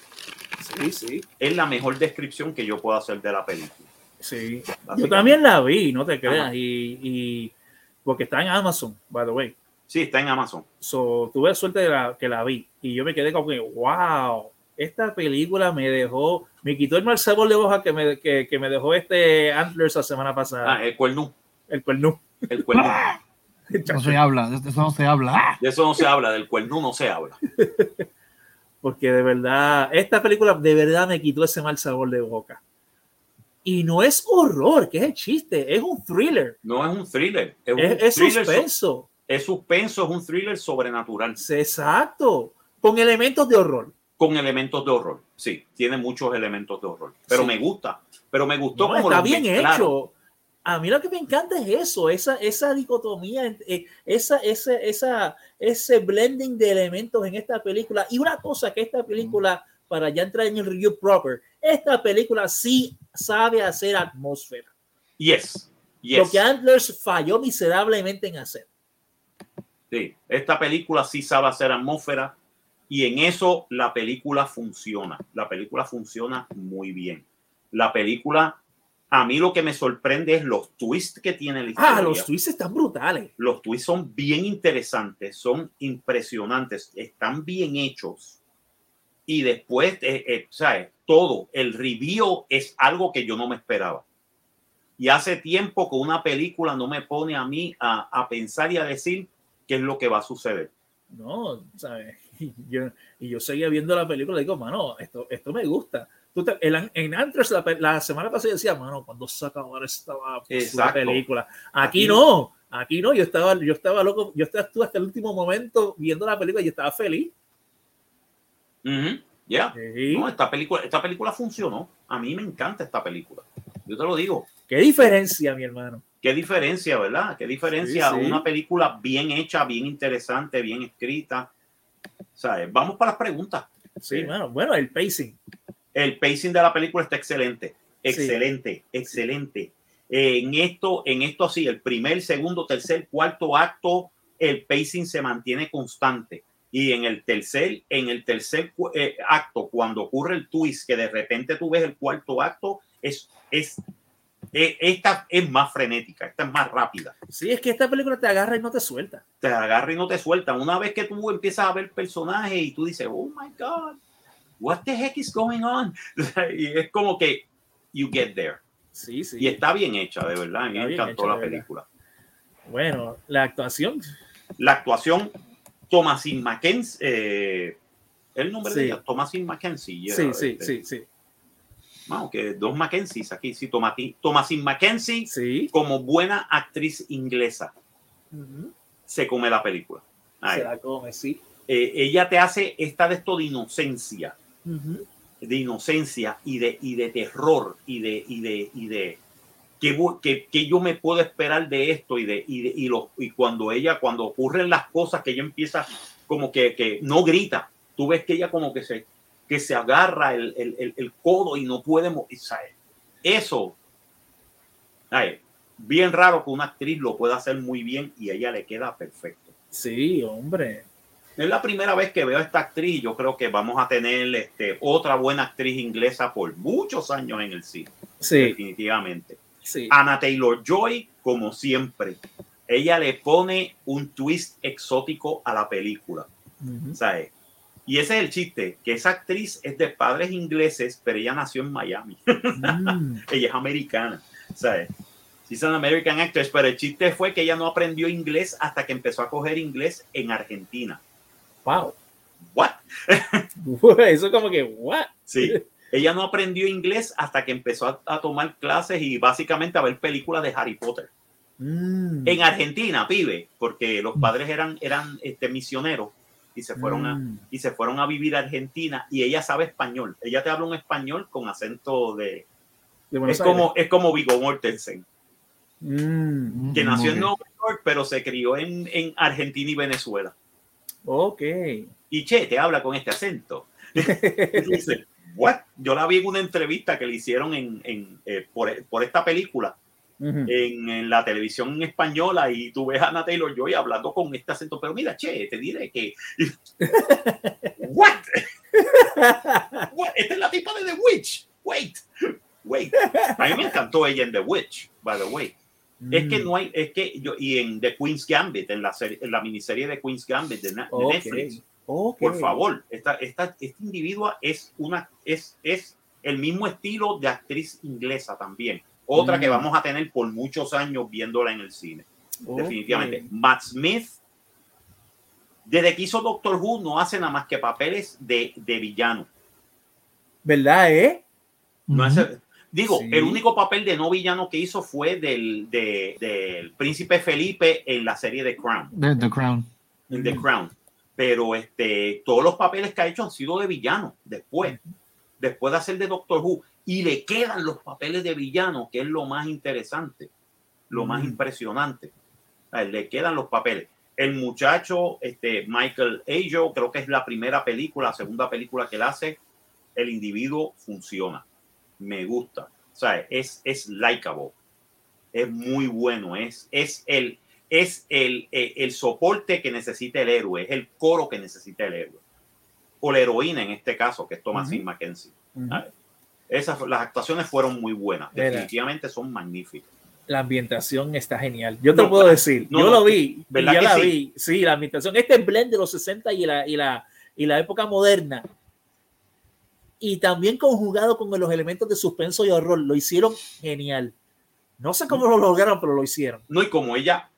C: Sí, sí,
A: Es la mejor descripción que yo puedo hacer de la película.
C: sí. Yo también la vi, no te creas. Y, y- porque está en Amazon, by the way.
A: Sí, está en Amazon.
C: So, tuve suerte de la, que la vi. Y yo me quedé como que, wow, esta película me dejó, me quitó el mal sabor de boca que me, que, que me dejó este Antlers la semana pasada.
A: Ah, el cuerno.
C: el cuerno.
A: El cuerno.
E: No se habla, de eso no se habla.
A: De eso no se habla, del cuerno no se habla.
C: porque de verdad, esta película de verdad me quitó ese mal sabor de boca. Y no es horror, que es el chiste, es un thriller,
A: No es un thriller. Es, un
C: es, es
A: thriller so-
C: suspenso.
A: Es suspenso, es un thriller sobrenatural
C: Exacto, con elementos de horror.
A: con elementos de horror. Sí, tiene muchos elementos de horror. Pero
C: Sí.
A: me gusta. Pero me gustó
C: No,
A: como
C: está bien
A: mezclaron.
C: hecho. A mí lo que me encanta es eso, esa, esa dicotomía, eh, esa, ese, esa, ese blending de elementos en esta película. Y una cosa que esta película, para ya entrar en el review proper, esta película sí sabe hacer atmósfera.
A: Yes. Yes.
C: Lo que Antlers falló miserablemente en hacer.
A: Sí, esta película sí sabe hacer atmósfera y en eso la película funciona. La película funciona muy bien. La película, a mí lo que me sorprende es los twists que tiene la historia.
C: Ah, los twists están brutales.
A: Los twists son bien interesantes, son impresionantes, están bien hechos. Y después, eh, eh, ¿sabes? Todo, el review es algo que yo no me esperaba. Y hace tiempo que una película no me pone a mí a, a pensar y a decir qué es lo que va a suceder.
C: No, ¿sabes? Y yo, y yo seguía viendo la película y digo, mano, esto, esto me gusta. Tú te- el- en Antlers la, la semana pasada yo decía, mano, cuando se acabara esta película. Aquí,
A: Aquí-
C: no, aquí no, yo estaba, yo estaba loco, yo estaba estuve hasta el último momento viendo la película y estaba feliz.
A: Ujú, Ya.
C: Sí.
A: No, esta película, esta película funcionó. A mí me encanta esta película. Yo te lo digo.
C: Qué diferencia, mi hermano.
A: Qué diferencia, ¿verdad? Qué diferencia.
C: Sí, sí.
A: Una película bien hecha, bien interesante, bien escrita. ¿Sabes? Vamos para las preguntas.
C: Sí, mano. Bueno, el pacing.
A: El pacing de la película está excelente. Excelente, excelente. Eh, en esto, en esto sí, el primer, segundo, tercer, cuarto acto, el pacing se mantiene constante. Y en el tercer, en el tercer eh, acto, cuando ocurre el twist, que de repente tú ves el cuarto acto, es, es, eh, esta es más frenética, esta es más rápida.
C: Sí, es que esta película te agarra y no te suelta.
A: Te agarra y no te suelta. Una vez que tú empiezas a ver personajes y tú dices, oh my God, what the heck is going on? y es como que you get there.
C: Sí, sí.
A: Y está bien hecha, de verdad. A mí
C: Está
A: me encantó
C: hecha,
A: la película.
C: Bueno, la actuación.
A: La actuación, Thomasin Mackenzie, eh, el nombre
C: Sí.
A: de ella, Thomasin Mackenzie.
C: Sí, sí,
A: este,
C: sí, sí.
A: Vamos, que dos Mackenzies aquí, sí, Tomati- Thomasin Mackenzie,
C: Sí.
A: como buena actriz inglesa,
C: Ujú.
A: se come la película. Ay,
C: Se la come, sí.
A: eh, ella te hace esta de esto de inocencia,
C: Ujú.
A: de inocencia y de, y de terror y de, y de, y de que, que, que yo me puedo esperar de esto y de, y de- y lo, y cuando ella, cuando ocurren las cosas que ella empieza como que, que no grita, tú ves que ella como que se, que se agarra el, el, el- codo y no puede mover. Eso, ay, bien raro que una actriz lo pueda hacer muy bien y a ella le queda perfecto.
C: Sí, hombre.
A: Es la primera vez que veo a esta actriz y yo creo que vamos a tener este, otra buena actriz inglesa por muchos años en el cine,
C: Sí,
A: definitivamente.
C: sí.
A: Anna Taylor Joy, como siempre, ella le pone un twist exótico a la película.
C: Ujú.
A: ¿sabes? Y ese es el chiste, que esa actriz es de padres ingleses, pero ella nació en Miami.
C: Mm.
A: ella es americana, ¿sabes? She's an American actress, pero el chiste fue que ella no aprendió inglés hasta que empezó a coger inglés en Argentina.
C: Wow.
A: ¿What?
C: Eso como que, what?
A: Sí. Ella no aprendió inglés hasta que empezó a, a tomar clases y básicamente a ver películas de Harry Potter.
C: Mm.
A: En Argentina, pibe, porque los padres eran, eran este, misioneros y se fueron a,
C: Mm.
A: y se fueron a vivir a Argentina y ella sabe español. Ella te habla un español con acento de... Es como, es como Vigo Mortensen.
C: Mm.
A: que nació en. Nueva York, pero se crió en, en Argentina y Venezuela.
C: Ok.
A: Y che, te habla con este acento. Dices, "What?". Yo la vi en una entrevista que le hicieron en, en, eh, por, por esta película
C: Ujú.
A: en, en la televisión española y tú ves a Ana Taylor Joy hablando con este acento, pero mira, che, te diré que... ¿What? What? Esta es la tipa de The Witch. Wait, wait. A mí me encantó ella en The Witch, by the way. Es que
C: Mm.
A: no hay, es que yo, y en The Queen's Gambit, en la, serie, en la miniserie de Queen's Gambit de, de. Netflix, por favor, esta, esta, este individuo es, una, es, es el mismo estilo de actriz inglesa también. Otra que vamos a tener por muchos años viéndola en el cine, definitivamente. Matt Smith, desde que hizo Doctor Who, no hace nada más que papeles de, de villano.
C: ¿Verdad, eh?
A: No hace- digo,
C: Sí.
A: el único papel de no villano que hizo fue del, de- del príncipe Felipe en la serie The Crown.
E: The, The Crown.
A: en The Crown. Pero este, todos los papeles que ha hecho han sido de villano después, después de hacer de Doctor Who. Y le quedan los papeles de villano, que es lo más interesante, lo más
C: Mm.
A: impresionante. A él le quedan los papeles. El muchacho, este, Michael Ajo, creo que es la primera película, la segunda película que él hace. El individuo funciona. Me gusta. O sea, es, es likable. Es muy bueno. Es, es el, es el, el, el soporte que necesita el héroe, es el coro que necesita el héroe. O la heroína en este caso, que es Thomasin
C: Ujú.
A: Mackenzie.
C: Ujú.
A: Ah, Esas, las actuaciones fueron muy buenas,
C: Mira.
A: definitivamente son magníficas.
C: La ambientación está genial. Yo te
A: No,
C: lo puedo decir.
A: no,
C: yo
A: no,
C: lo vi.
A: ¿verdad que
C: la
A: sí?
C: vi. Sí, la ambientación. Este blend de los 60 y la, y la, y la época moderna. Y también conjugado con los elementos de suspenso y horror. Lo hicieron genial. No sé cómo lo lograron, pero lo hicieron.
A: No, y como ella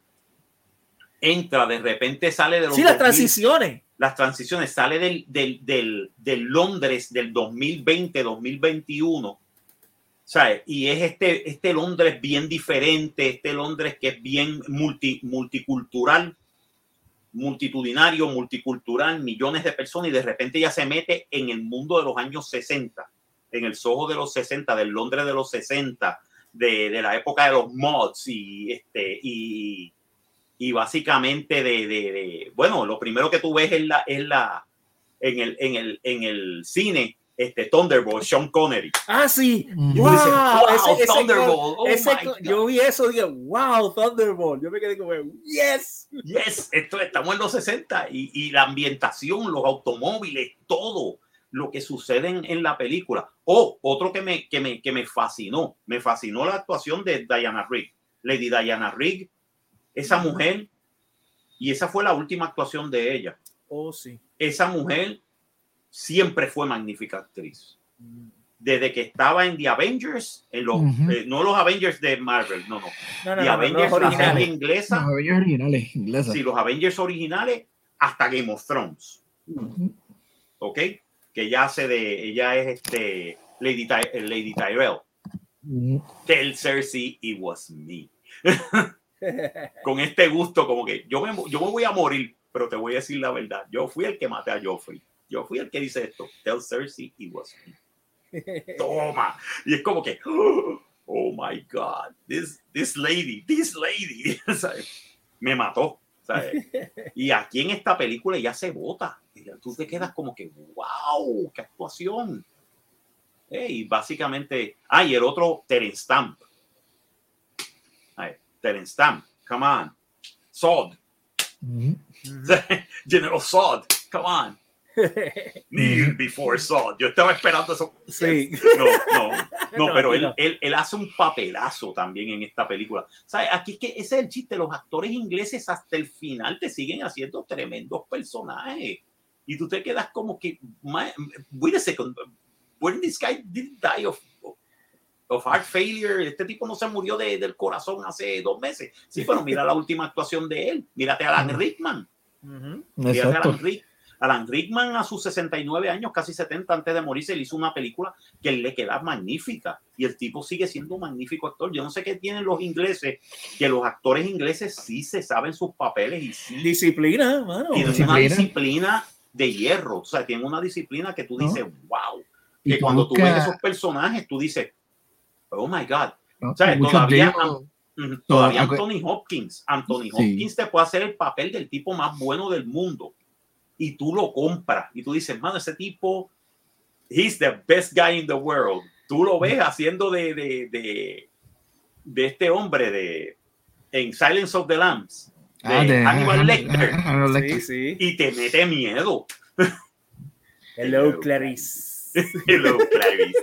A: entra, de repente sale de los
C: Sí, las
A: 2000,
C: transiciones.
A: Las transiciones, sale del, del, del, del Londres del 2020, 2021, ¿sabes? Y es este, este Londres bien diferente, este Londres que es bien multi, multicultural, multitudinario, multicultural, millones de personas, y de repente ya se mete en el mundo de los años 60, en el Soho de los 60, del Londres de los 60, de, de la época de los mods y este y, y básicamente de, de- de- bueno lo primero que tú ves es la es la en el en el en el cine este Thunderbolt Sean Connery
C: Ah, sí. Wow,
A: Wow,
C: ese- ese
A: Thunderbolt oh
C: ese- yo vi eso y dije, wow, Thunderbolt. Yo me quedé como, yes.
A: Yes, esto estamos en los 60 y, y la ambientación, los automóviles, todo lo que sucede en, en la película. O otro que me, que, me, que me fascinó, me fascinó la actuación de Diana Rigg. Lady Diana Rigg, esa mujer, y esa fue la última actuación de ella.
C: Oh, sí.
A: Esa mujer siempre fue magnífica actriz. Desde que estaba en The Avengers, en los,
E: Ujú.
A: eh, no los Avengers de Marvel, no, no.
C: No, no,
A: The
C: no, no,
A: Avengers,
C: los
A: la serie
C: originales.
A: inglesa,
E: Los Avengers originales, inglesas.
A: Sí, los Avengers originales hasta Game of Thrones,
E: Ujú.
A: ¿ok? Que ella hace de, ella es este Lady, Ty- eh, Lady Tyrell.
E: Ujú.
A: Tell Cersei it was me. Con este gusto, como que yo me, yo me voy a morir, pero te voy a decir la verdad. Yo fui el que maté a Joffrey. Yo fui el que dice esto. Tell Cersei it was me. Toma. Y es como que, oh my God, this, this lady, this lady, ¿sabes? me mató. ¿sabes? Y aquí en esta película ya se vota. Y tú te quedas como que, wow, qué actuación. Y básicamente, ah, y el otro, Terence Stamp. Terence Stamp, come on. Sod,
E: Ujú.
A: General Sod, come on. Kneel before Saul. Yo estaba esperando eso.
C: Sí.
A: No, no, no,
C: No,
A: pero él, él, él hace un papelazo también en esta película. ¿Sabes? Aquí es que ese es el chiste. Los actores ingleses hasta el final te siguen haciendo tremendos personajes. Y tú te quedas como que, "My- wait a second, when this guy didn't die of, of heart failure, este tipo no se murió de- del corazón hace dos meses. Sí, pero mira la última actuación de él. Mírate a Alan Rickman. Fíjate,
E: Exacto.
A: Alan, Rick- Alan Rickman a sus 69 años, casi 70 antes de morirse, le hizo una película que le queda magnífica y el tipo sigue siendo un magnífico actor. Yo no sé qué tienen los ingleses, que los actores ingleses sí se saben sus papeles y sí
C: Disciplina, mano.
A: tienen una
E: Disciplina.
A: disciplina de hierro, o sea, tienen una disciplina que tú
E: ¿No?
A: dices, wow,
E: Y
A: que cuando tú ves esos personajes, tú dices, oh my God,
E: ¿no?
A: ¿sabes?
E: Muchos
A: Todavía
E: de.
A: Todavía Anthony Hopkins. Anthony
E: Sí.
A: Hopkins te puede hacer el papel del tipo más bueno del mundo. Y tú lo compras. Y tú dices, mano, ese tipo, he's the best guy in the world. Tú lo ves haciendo de, de, de, de este hombre de en Silence of the Lambs. De
E: Ah, de
A: Hannibal Lecter.
E: Hannibal
C: Sí,
E: Lecter.
C: sí.
A: Y te mete miedo.
C: Hello, Clarice.
A: Hello, Clarice.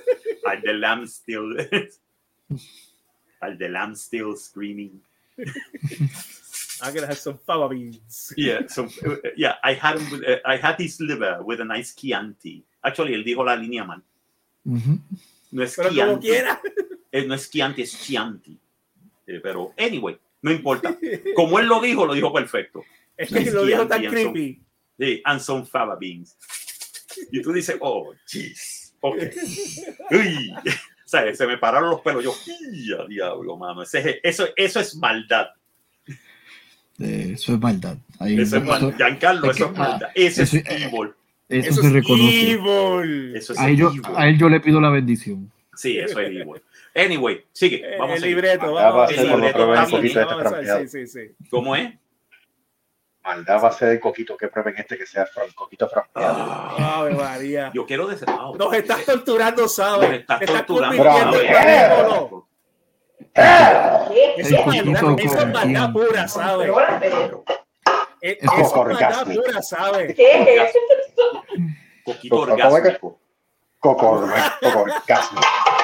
A: Are the lambs still... Are the lambs still screaming?
C: I'm gonna have some fava beans.
A: Yeah, so uh, yeah, I had him with, uh, I had his liver with a nice Chianti. Actually, él dijo la línea mal.
E: Ujú.
A: No es
C: Pero como
A: Chianti.
C: quiera.
A: Eh, no es Chianti, es Chianti. Eh, pero, anyway, no importa. Como él lo dijo, lo dijo perfecto.
C: Es que lo dijo tan
A: and some-
C: creepy.
A: Sí, and some fava beans. Y tú dices, oh, jeez. Ok. Uy. O sea, se me pararon los pelos. Yo, ¡y a diablo, mano! Ese es- eso, eso es maldad.
E: Eh, Eso es maldad. Ahí-
A: Eso es maldad. Giancarlo,
E: es
A: eso
E: que-
A: es maldad. Eso es
E: eso es-
A: evil.
E: eso
C: Eso
E: se
C: es
E: reconoce.
C: evil.
A: Eso es
E: A él, yo,
A: evil.
E: a él yo le pido la bendición.
A: Sí, eso es evil. Anyway, sigue.
C: Eh,
A: Vamos a
C: el
A: seguir.
C: libreto,
B: Ya
C: vamos ver,
A: cuando
C: vamos ver,
B: este
C: vamos. Sí, sí, sí.
A: ¿Cómo es?
B: Maldad va a ser el coquito que prueben este que sea fran- coquito franqueado.
A: Ah,
C: Ave María.
A: yo quiero de
C: Nos estás torturando, ¿sabes?
A: Nos estás torturando.
C: convirtiendo.
D: ¿Qué?
C: Eso es
E: El
C: maldad,
E: coquito
C: eso es maldad pura, ¿sabes? Eh,
B: Es
C: Eso es maldad
B: orgásmico.
C: pura, ¿sabes?
D: ¿Qué es eso?
A: Coquito
B: ¿Cómo es
A: orgásmico.
B: Coco, orgasmo.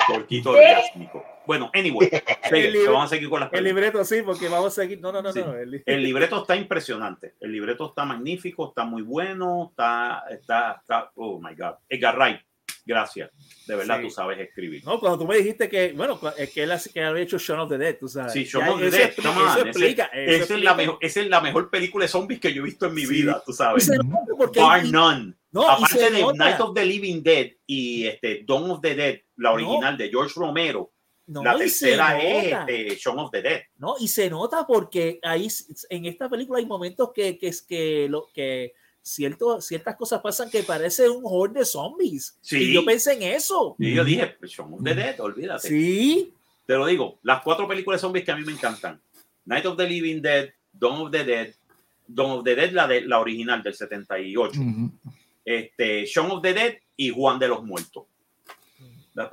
A: Coquito orgásmico. Bueno, anyway,
C: El
A: vamos a seguir con las
C: El
A: películas.
C: libreto sí, porque vamos a seguir. No, no, no,
A: Sí.
C: no. el-
A: El libreto está impresionante. El libreto está magnífico, está muy bueno, está, está, está oh my God. Edgar Wright, gracias. De verdad
C: Sí.
A: tú sabes escribir.
C: No, cuando tú me dijiste que, bueno, que él que había hecho Shaun of the Dead, tú sabes.
A: Sí, Shaun of the Dead,
C: explica- Eso
A: ese-
C: explica. eso
A: Esa es, la
C: explica.
A: mejor, esa es la mejor película de zombies que yo he visto en mi
C: Sí.
A: vida, tú sabes. Bar none.
C: no,
A: Aparte de
C: nota.
A: Night of the Living Dead y este, Dawn of the Dead, la original de George Romero,
C: no,
A: la
C: y se
A: tercera es
C: nota.
A: este, Shaun of the Dead.
C: No, y se nota porque ahí en esta película hay momentos que, que es que lo que cierto, ciertas cosas pasan que parece un horde de zombies.
A: Sí.
C: Y yo pensé en eso.
A: Y yo dije, pues, Shaun of the Dead, olvídate.
C: Sí.
A: Te lo digo, las cuatro películas de zombies que a mí me encantan. Night of the Living Dead, Dawn of the Dead, Dawn of the Dead, la, de, la original del 78,
E: Ujú.
A: este, Shaun of the Dead y Juan de los Muertos. La,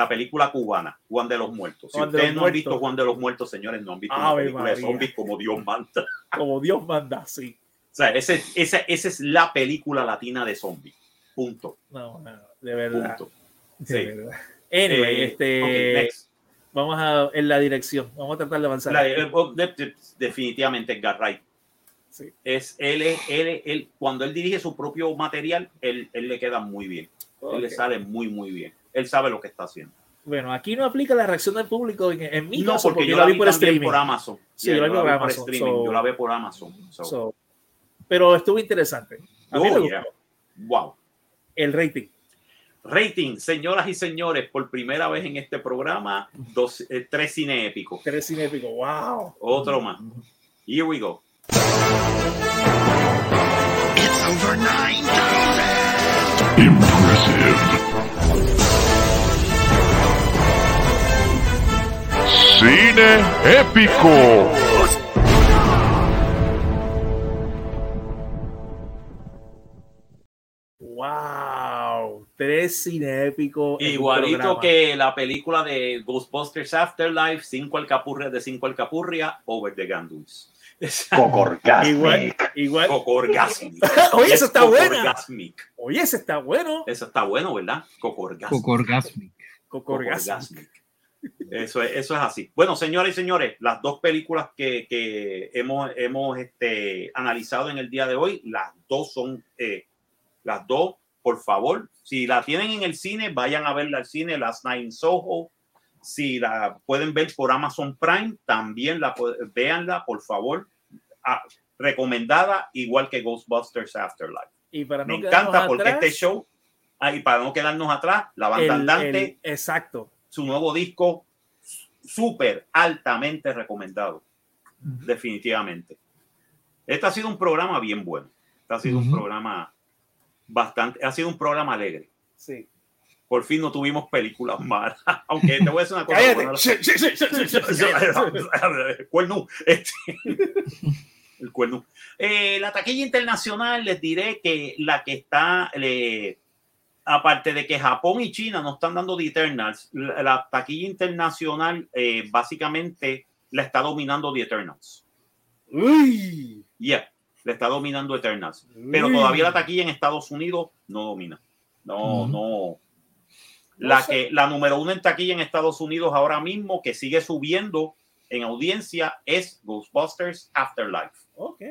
A: la película cubana, Juan de los Muertos. Si ustedes no han visto Juan de los Muertos, señores, no han visto una
C: Ave
A: película de zombies como Dios manda.
C: Como Dios manda, sí.
A: O sea, ese- esa, esa es la película latina de zombies. Punto.
C: No, no, de verdad.
A: Punto.
C: De
A: Sí.
C: verdad. Anyway,
A: Eh,
C: este,
A: next.
C: vamos a en la dirección. Vamos a tratar de avanzar.
A: La- eh, oh, de- de- definitivamente Wright.
C: Sí.
A: Es, él, él, él- cuando él dirige su propio material, él, él le queda muy bien. Él le sale muy, muy bien. Él sabe lo que está haciendo.
C: Bueno, aquí no aplica la reacción del público en, en mi
A: no,
C: caso,
A: porque yo la vi
C: por streaming.
A: por Amazon.
C: Sí,
A: Yeah,
C: yo la vi por
A: por
C: Amazon,
A: streaming.
C: so-
A: yo la vi por Amazon. So,
C: So, pero estuvo interesante. A mí
A: oh,
C: me gustó.
A: yeah. Wow.
C: El rating.
A: Rating, señoras y señores, por primera vez en este programa, dos, eh, tres cine épicos.
C: Tres cine épico. Wow.
A: Otro más. Here we go.
F: Impressive. Cine épico.
C: Wow. Tres cine épico.
A: Igualito que la película de Ghostbusters Afterlife, 5 Alcapurria de 5 Alcapurria, Over the Gandus.
B: Coco orgasmo.
C: Igual. igual.
A: Coco orgasmic.
C: Oye, eso está buena.
A: Orgasmic.
C: Oye, ese está bueno.
A: Eso está bueno, ¿verdad? Cocorgasmic.
E: Cocorgasmic.
C: Cocorgasmic.
A: Eso es, eso es así. Bueno, señores y señores, las dos películas que, que hemos, hemos este, analizado en el día de hoy, las dos son, eh, las dos, por favor, si la tienen en el cine, vayan a verla al cine, Last Night in Soho. Si la pueden ver por Amazon Prime, también la véanla, por favor. Ah, recomendada, igual que Ghostbusters Afterlife.
C: Y para
A: Me encanta porque
C: atrás,
A: este show, para no quedarnos atrás, la banda
C: el-
A: andante,
C: el- exacto.
A: Su nuevo disco, súper altamente recomendado, definitivamente. Este ha sido un programa bien bueno. Este ha sido un
E: Ujú.
A: programa bastante, ha sido un programa alegre.
C: Sí.
A: Por fin no tuvimos películas malas. Aunque te voy a decir una cosa. Cuerno. Este, el cuerno. Eh, la taquilla internacional, les diré que la que está, eh, aparte de que Japón y China no están dando The Eternals, la, la taquilla internacional eh, básicamente la está dominando The Eternals.
C: Uy.
A: Yeah, le está dominando Eternals. Pero
C: Uy.
A: todavía la taquilla en Estados Unidos no domina. No, no. La,
C: No sé.
A: que, la número uno en taquilla en Estados Unidos ahora mismo, que sigue subiendo en audiencia, es Ghostbusters Afterlife.
C: Ok.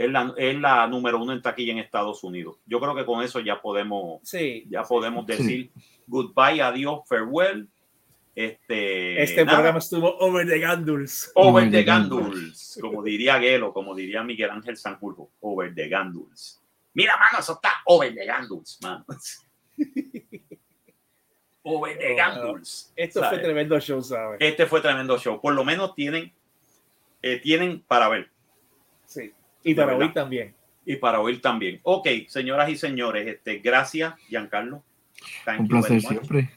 A: Es la, es la número uno en taquilla en Estados Unidos. Yo creo que con eso ya podemos,
C: Sí.
A: ya podemos
E: Sí.
A: decir goodbye, adiós, farewell. Este,
C: Este
A: nada.
C: programa estuvo over the ganduls.
A: Over
E: Over
A: the
E: the
A: Ganduls, como diría Gelo, como diría Miguel Ángel Sanjurjo, Over the Ganduls. Mira, mano, eso está Over the Ganduls, mano. Over the
C: Oh,
A: Ganduls.
C: Esto fue
A: ¿sabes?
C: tremendo show, ¿sabes?
A: Este fue tremendo show. Por lo menos tienen, eh, tienen para ver
C: Sí. Y para hoy también.
A: y para oír también. Ok, señoras y señores, este, gracias, Giancarlo. Thank
E: Un
A: you very
E: placer
A: much.
E: siempre.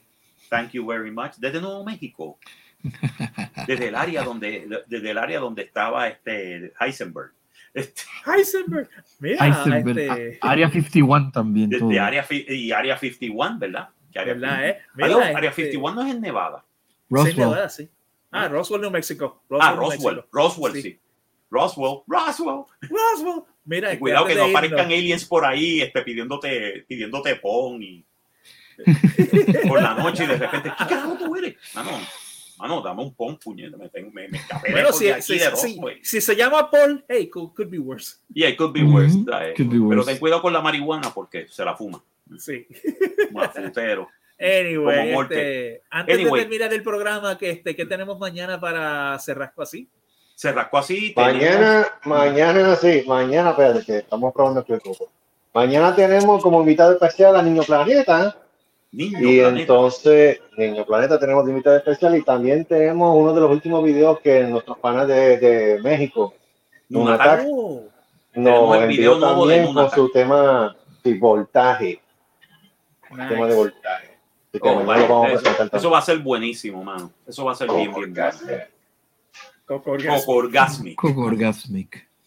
A: Thank you very much. Desde Nuevo México. Desde el área donde, desde el área donde estaba este Heisenberg. Este,
C: Heisenberg. Mira,
E: Heisenberg,
C: este,
E: a- Área 51 también. todo.
A: desde área y área 51, ¿verdad? Área
C: ¿verdad, eh?
A: Adiós,
C: Mira,
A: área
C: este,
A: 51 no es en Nevada.
C: sí,
E: Roswell.
C: Nevada, sí. Ah, Roswell, New Mexico.
A: ah,
C: New
A: Roswell.
C: Mexico.
A: Roswell, sí.
C: Sí.
A: Roswell, Roswell.
C: Roswell. Mira,
A: Y cuidado que no aparezcan
C: irnos-
A: aliens por ahí este, pidiéndote, pidiéndote pon y por la noche y de repente, ¿qué carajo tú eres? Mano, mano, dame un pon, puñeta, me, me, me escapé
C: Bueno, si,
A: de
C: si,
A: de
C: si- si se llama Paul, hey, could, could be worse.
A: Yeah, it could be
E: Ujú,
A: worse. ¿sabes?
E: could be
A: Pero
E: worse.
A: ten cuidado con la marihuana porque se la fuma.
C: Sí. Anyway,
A: Como Morte.
C: este, antes
A: Anyway.
C: de terminar el programa, que este, ¿qué tenemos mañana para cerrar así?
A: Se rascó así.
B: Mañana, mañana, sí, mañana, espérate, que estamos probando aquí el coco. Mañana tenemos como invitado especial a Niño Planeta.
A: Niño
B: Y
A: planeta.
B: entonces, Niño Planeta tenemos de invitado especial y también tenemos uno de los últimos videos que nuestros panas de, de México.
C: Oh,
B: nos
A: Tenemos el video
B: envió
A: nuevo de
B: también con su tema de voltaje,
C: nice.
B: tema de voltaje.
A: Oh, eso, va a ser buenísimo, mano. Eso va a ser bien, bien
E: Cocorgasmic.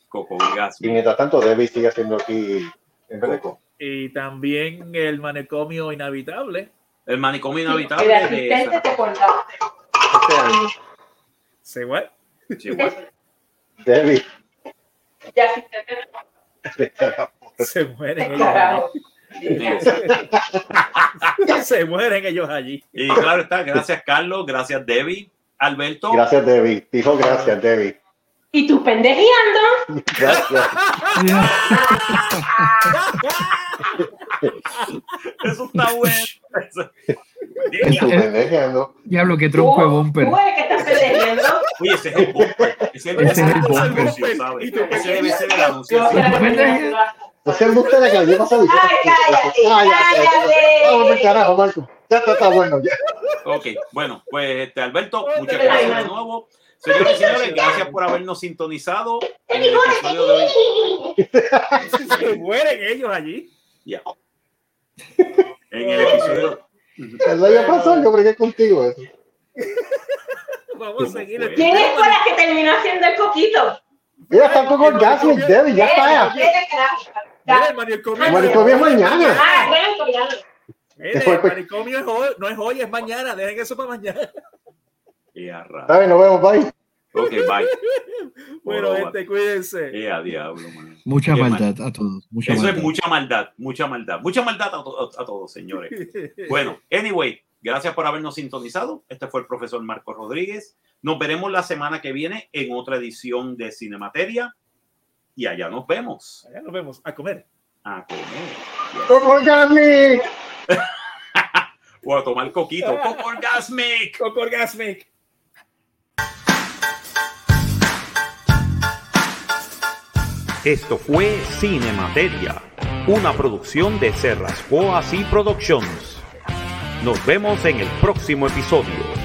A: Coco
B: Y mientras tanto, Debbie sigue haciendo aquí en Beneco.
C: Y también el manicomio inhabitable.
A: El manicomio
D: El
A: inhabitable de
D: asistente te cortaste.
A: Bueno.
B: Debbie.
D: Ya asistente
C: Se mueren ellos allí. Se mueren ellos allí.
A: Y claro está, gracias Carlos, gracias Debbie, Alberto.
B: Gracias, Debbie. Dijo gracias, Debbie.
D: Y tú pendejeando.
B: Gracias.
A: Eso está bueno. Eso-
B: pendejeando.
E: Diablo, qué
D: Tú,
E: tronco de
D: tú
E: bumper.
D: eres que estás pendejeando.
A: Oye, ese es el bumper. Ese,
E: Ese es el bumper.
A: anuncio, ¿sabes? Ese debe ser el anuncio.
B: No se embuste de que yo pasé
D: Ay, cállate, cállate.
B: Vamos al carajo, Marco. Ya está, está bueno. Ya.
A: Ok, bueno, pues este, Alberto, muchas gracias de nuevo. Señores y señores, gracias por habernos sintonizado en el episodio de hoy.
C: Se mueren ellos allí.
A: Ya. En el episodio.
B: El año pasado yo bregué contigo. Eso.
C: Vamos a seguir. el
D: ¿Quién es con la que terminó haciendo el coquito?
B: Mira, está con orgasmo, Debbie. Ya está.
C: Mira, el.
B: El manicomio es mañana.
D: Ah, bueno, ya.
C: Mire, el manicomio es hoy, no es hoy, es mañana. Dejen eso para mañana.
A: Y a ra-
B: Está bien, nos vemos, bye.
A: Ok, bye.
C: Bueno, gente, cuídense.
A: Eh, a diablo, man.
E: Mucha
A: Qué mal.
E: maldad a todos. Mucha
A: Eso
E: maldad.
A: es mucha maldad, mucha maldad, mucha maldad a, to- a todos, señores. Bueno, anyway, gracias por habernos sintonizado. Este fue el profesor Marco Rodríguez. Nos veremos la semana que viene en otra edición de Cinemateria. Y allá nos vemos.
C: Allá nos vemos a comer.
A: A comer.
B: ¡Orgasmic!
A: O a tomar coquito.
C: Coco Orgasmic.
A: Esto fue Cinemateria, una producción de Serrascoa y Productions. Nos vemos en el próximo episodio.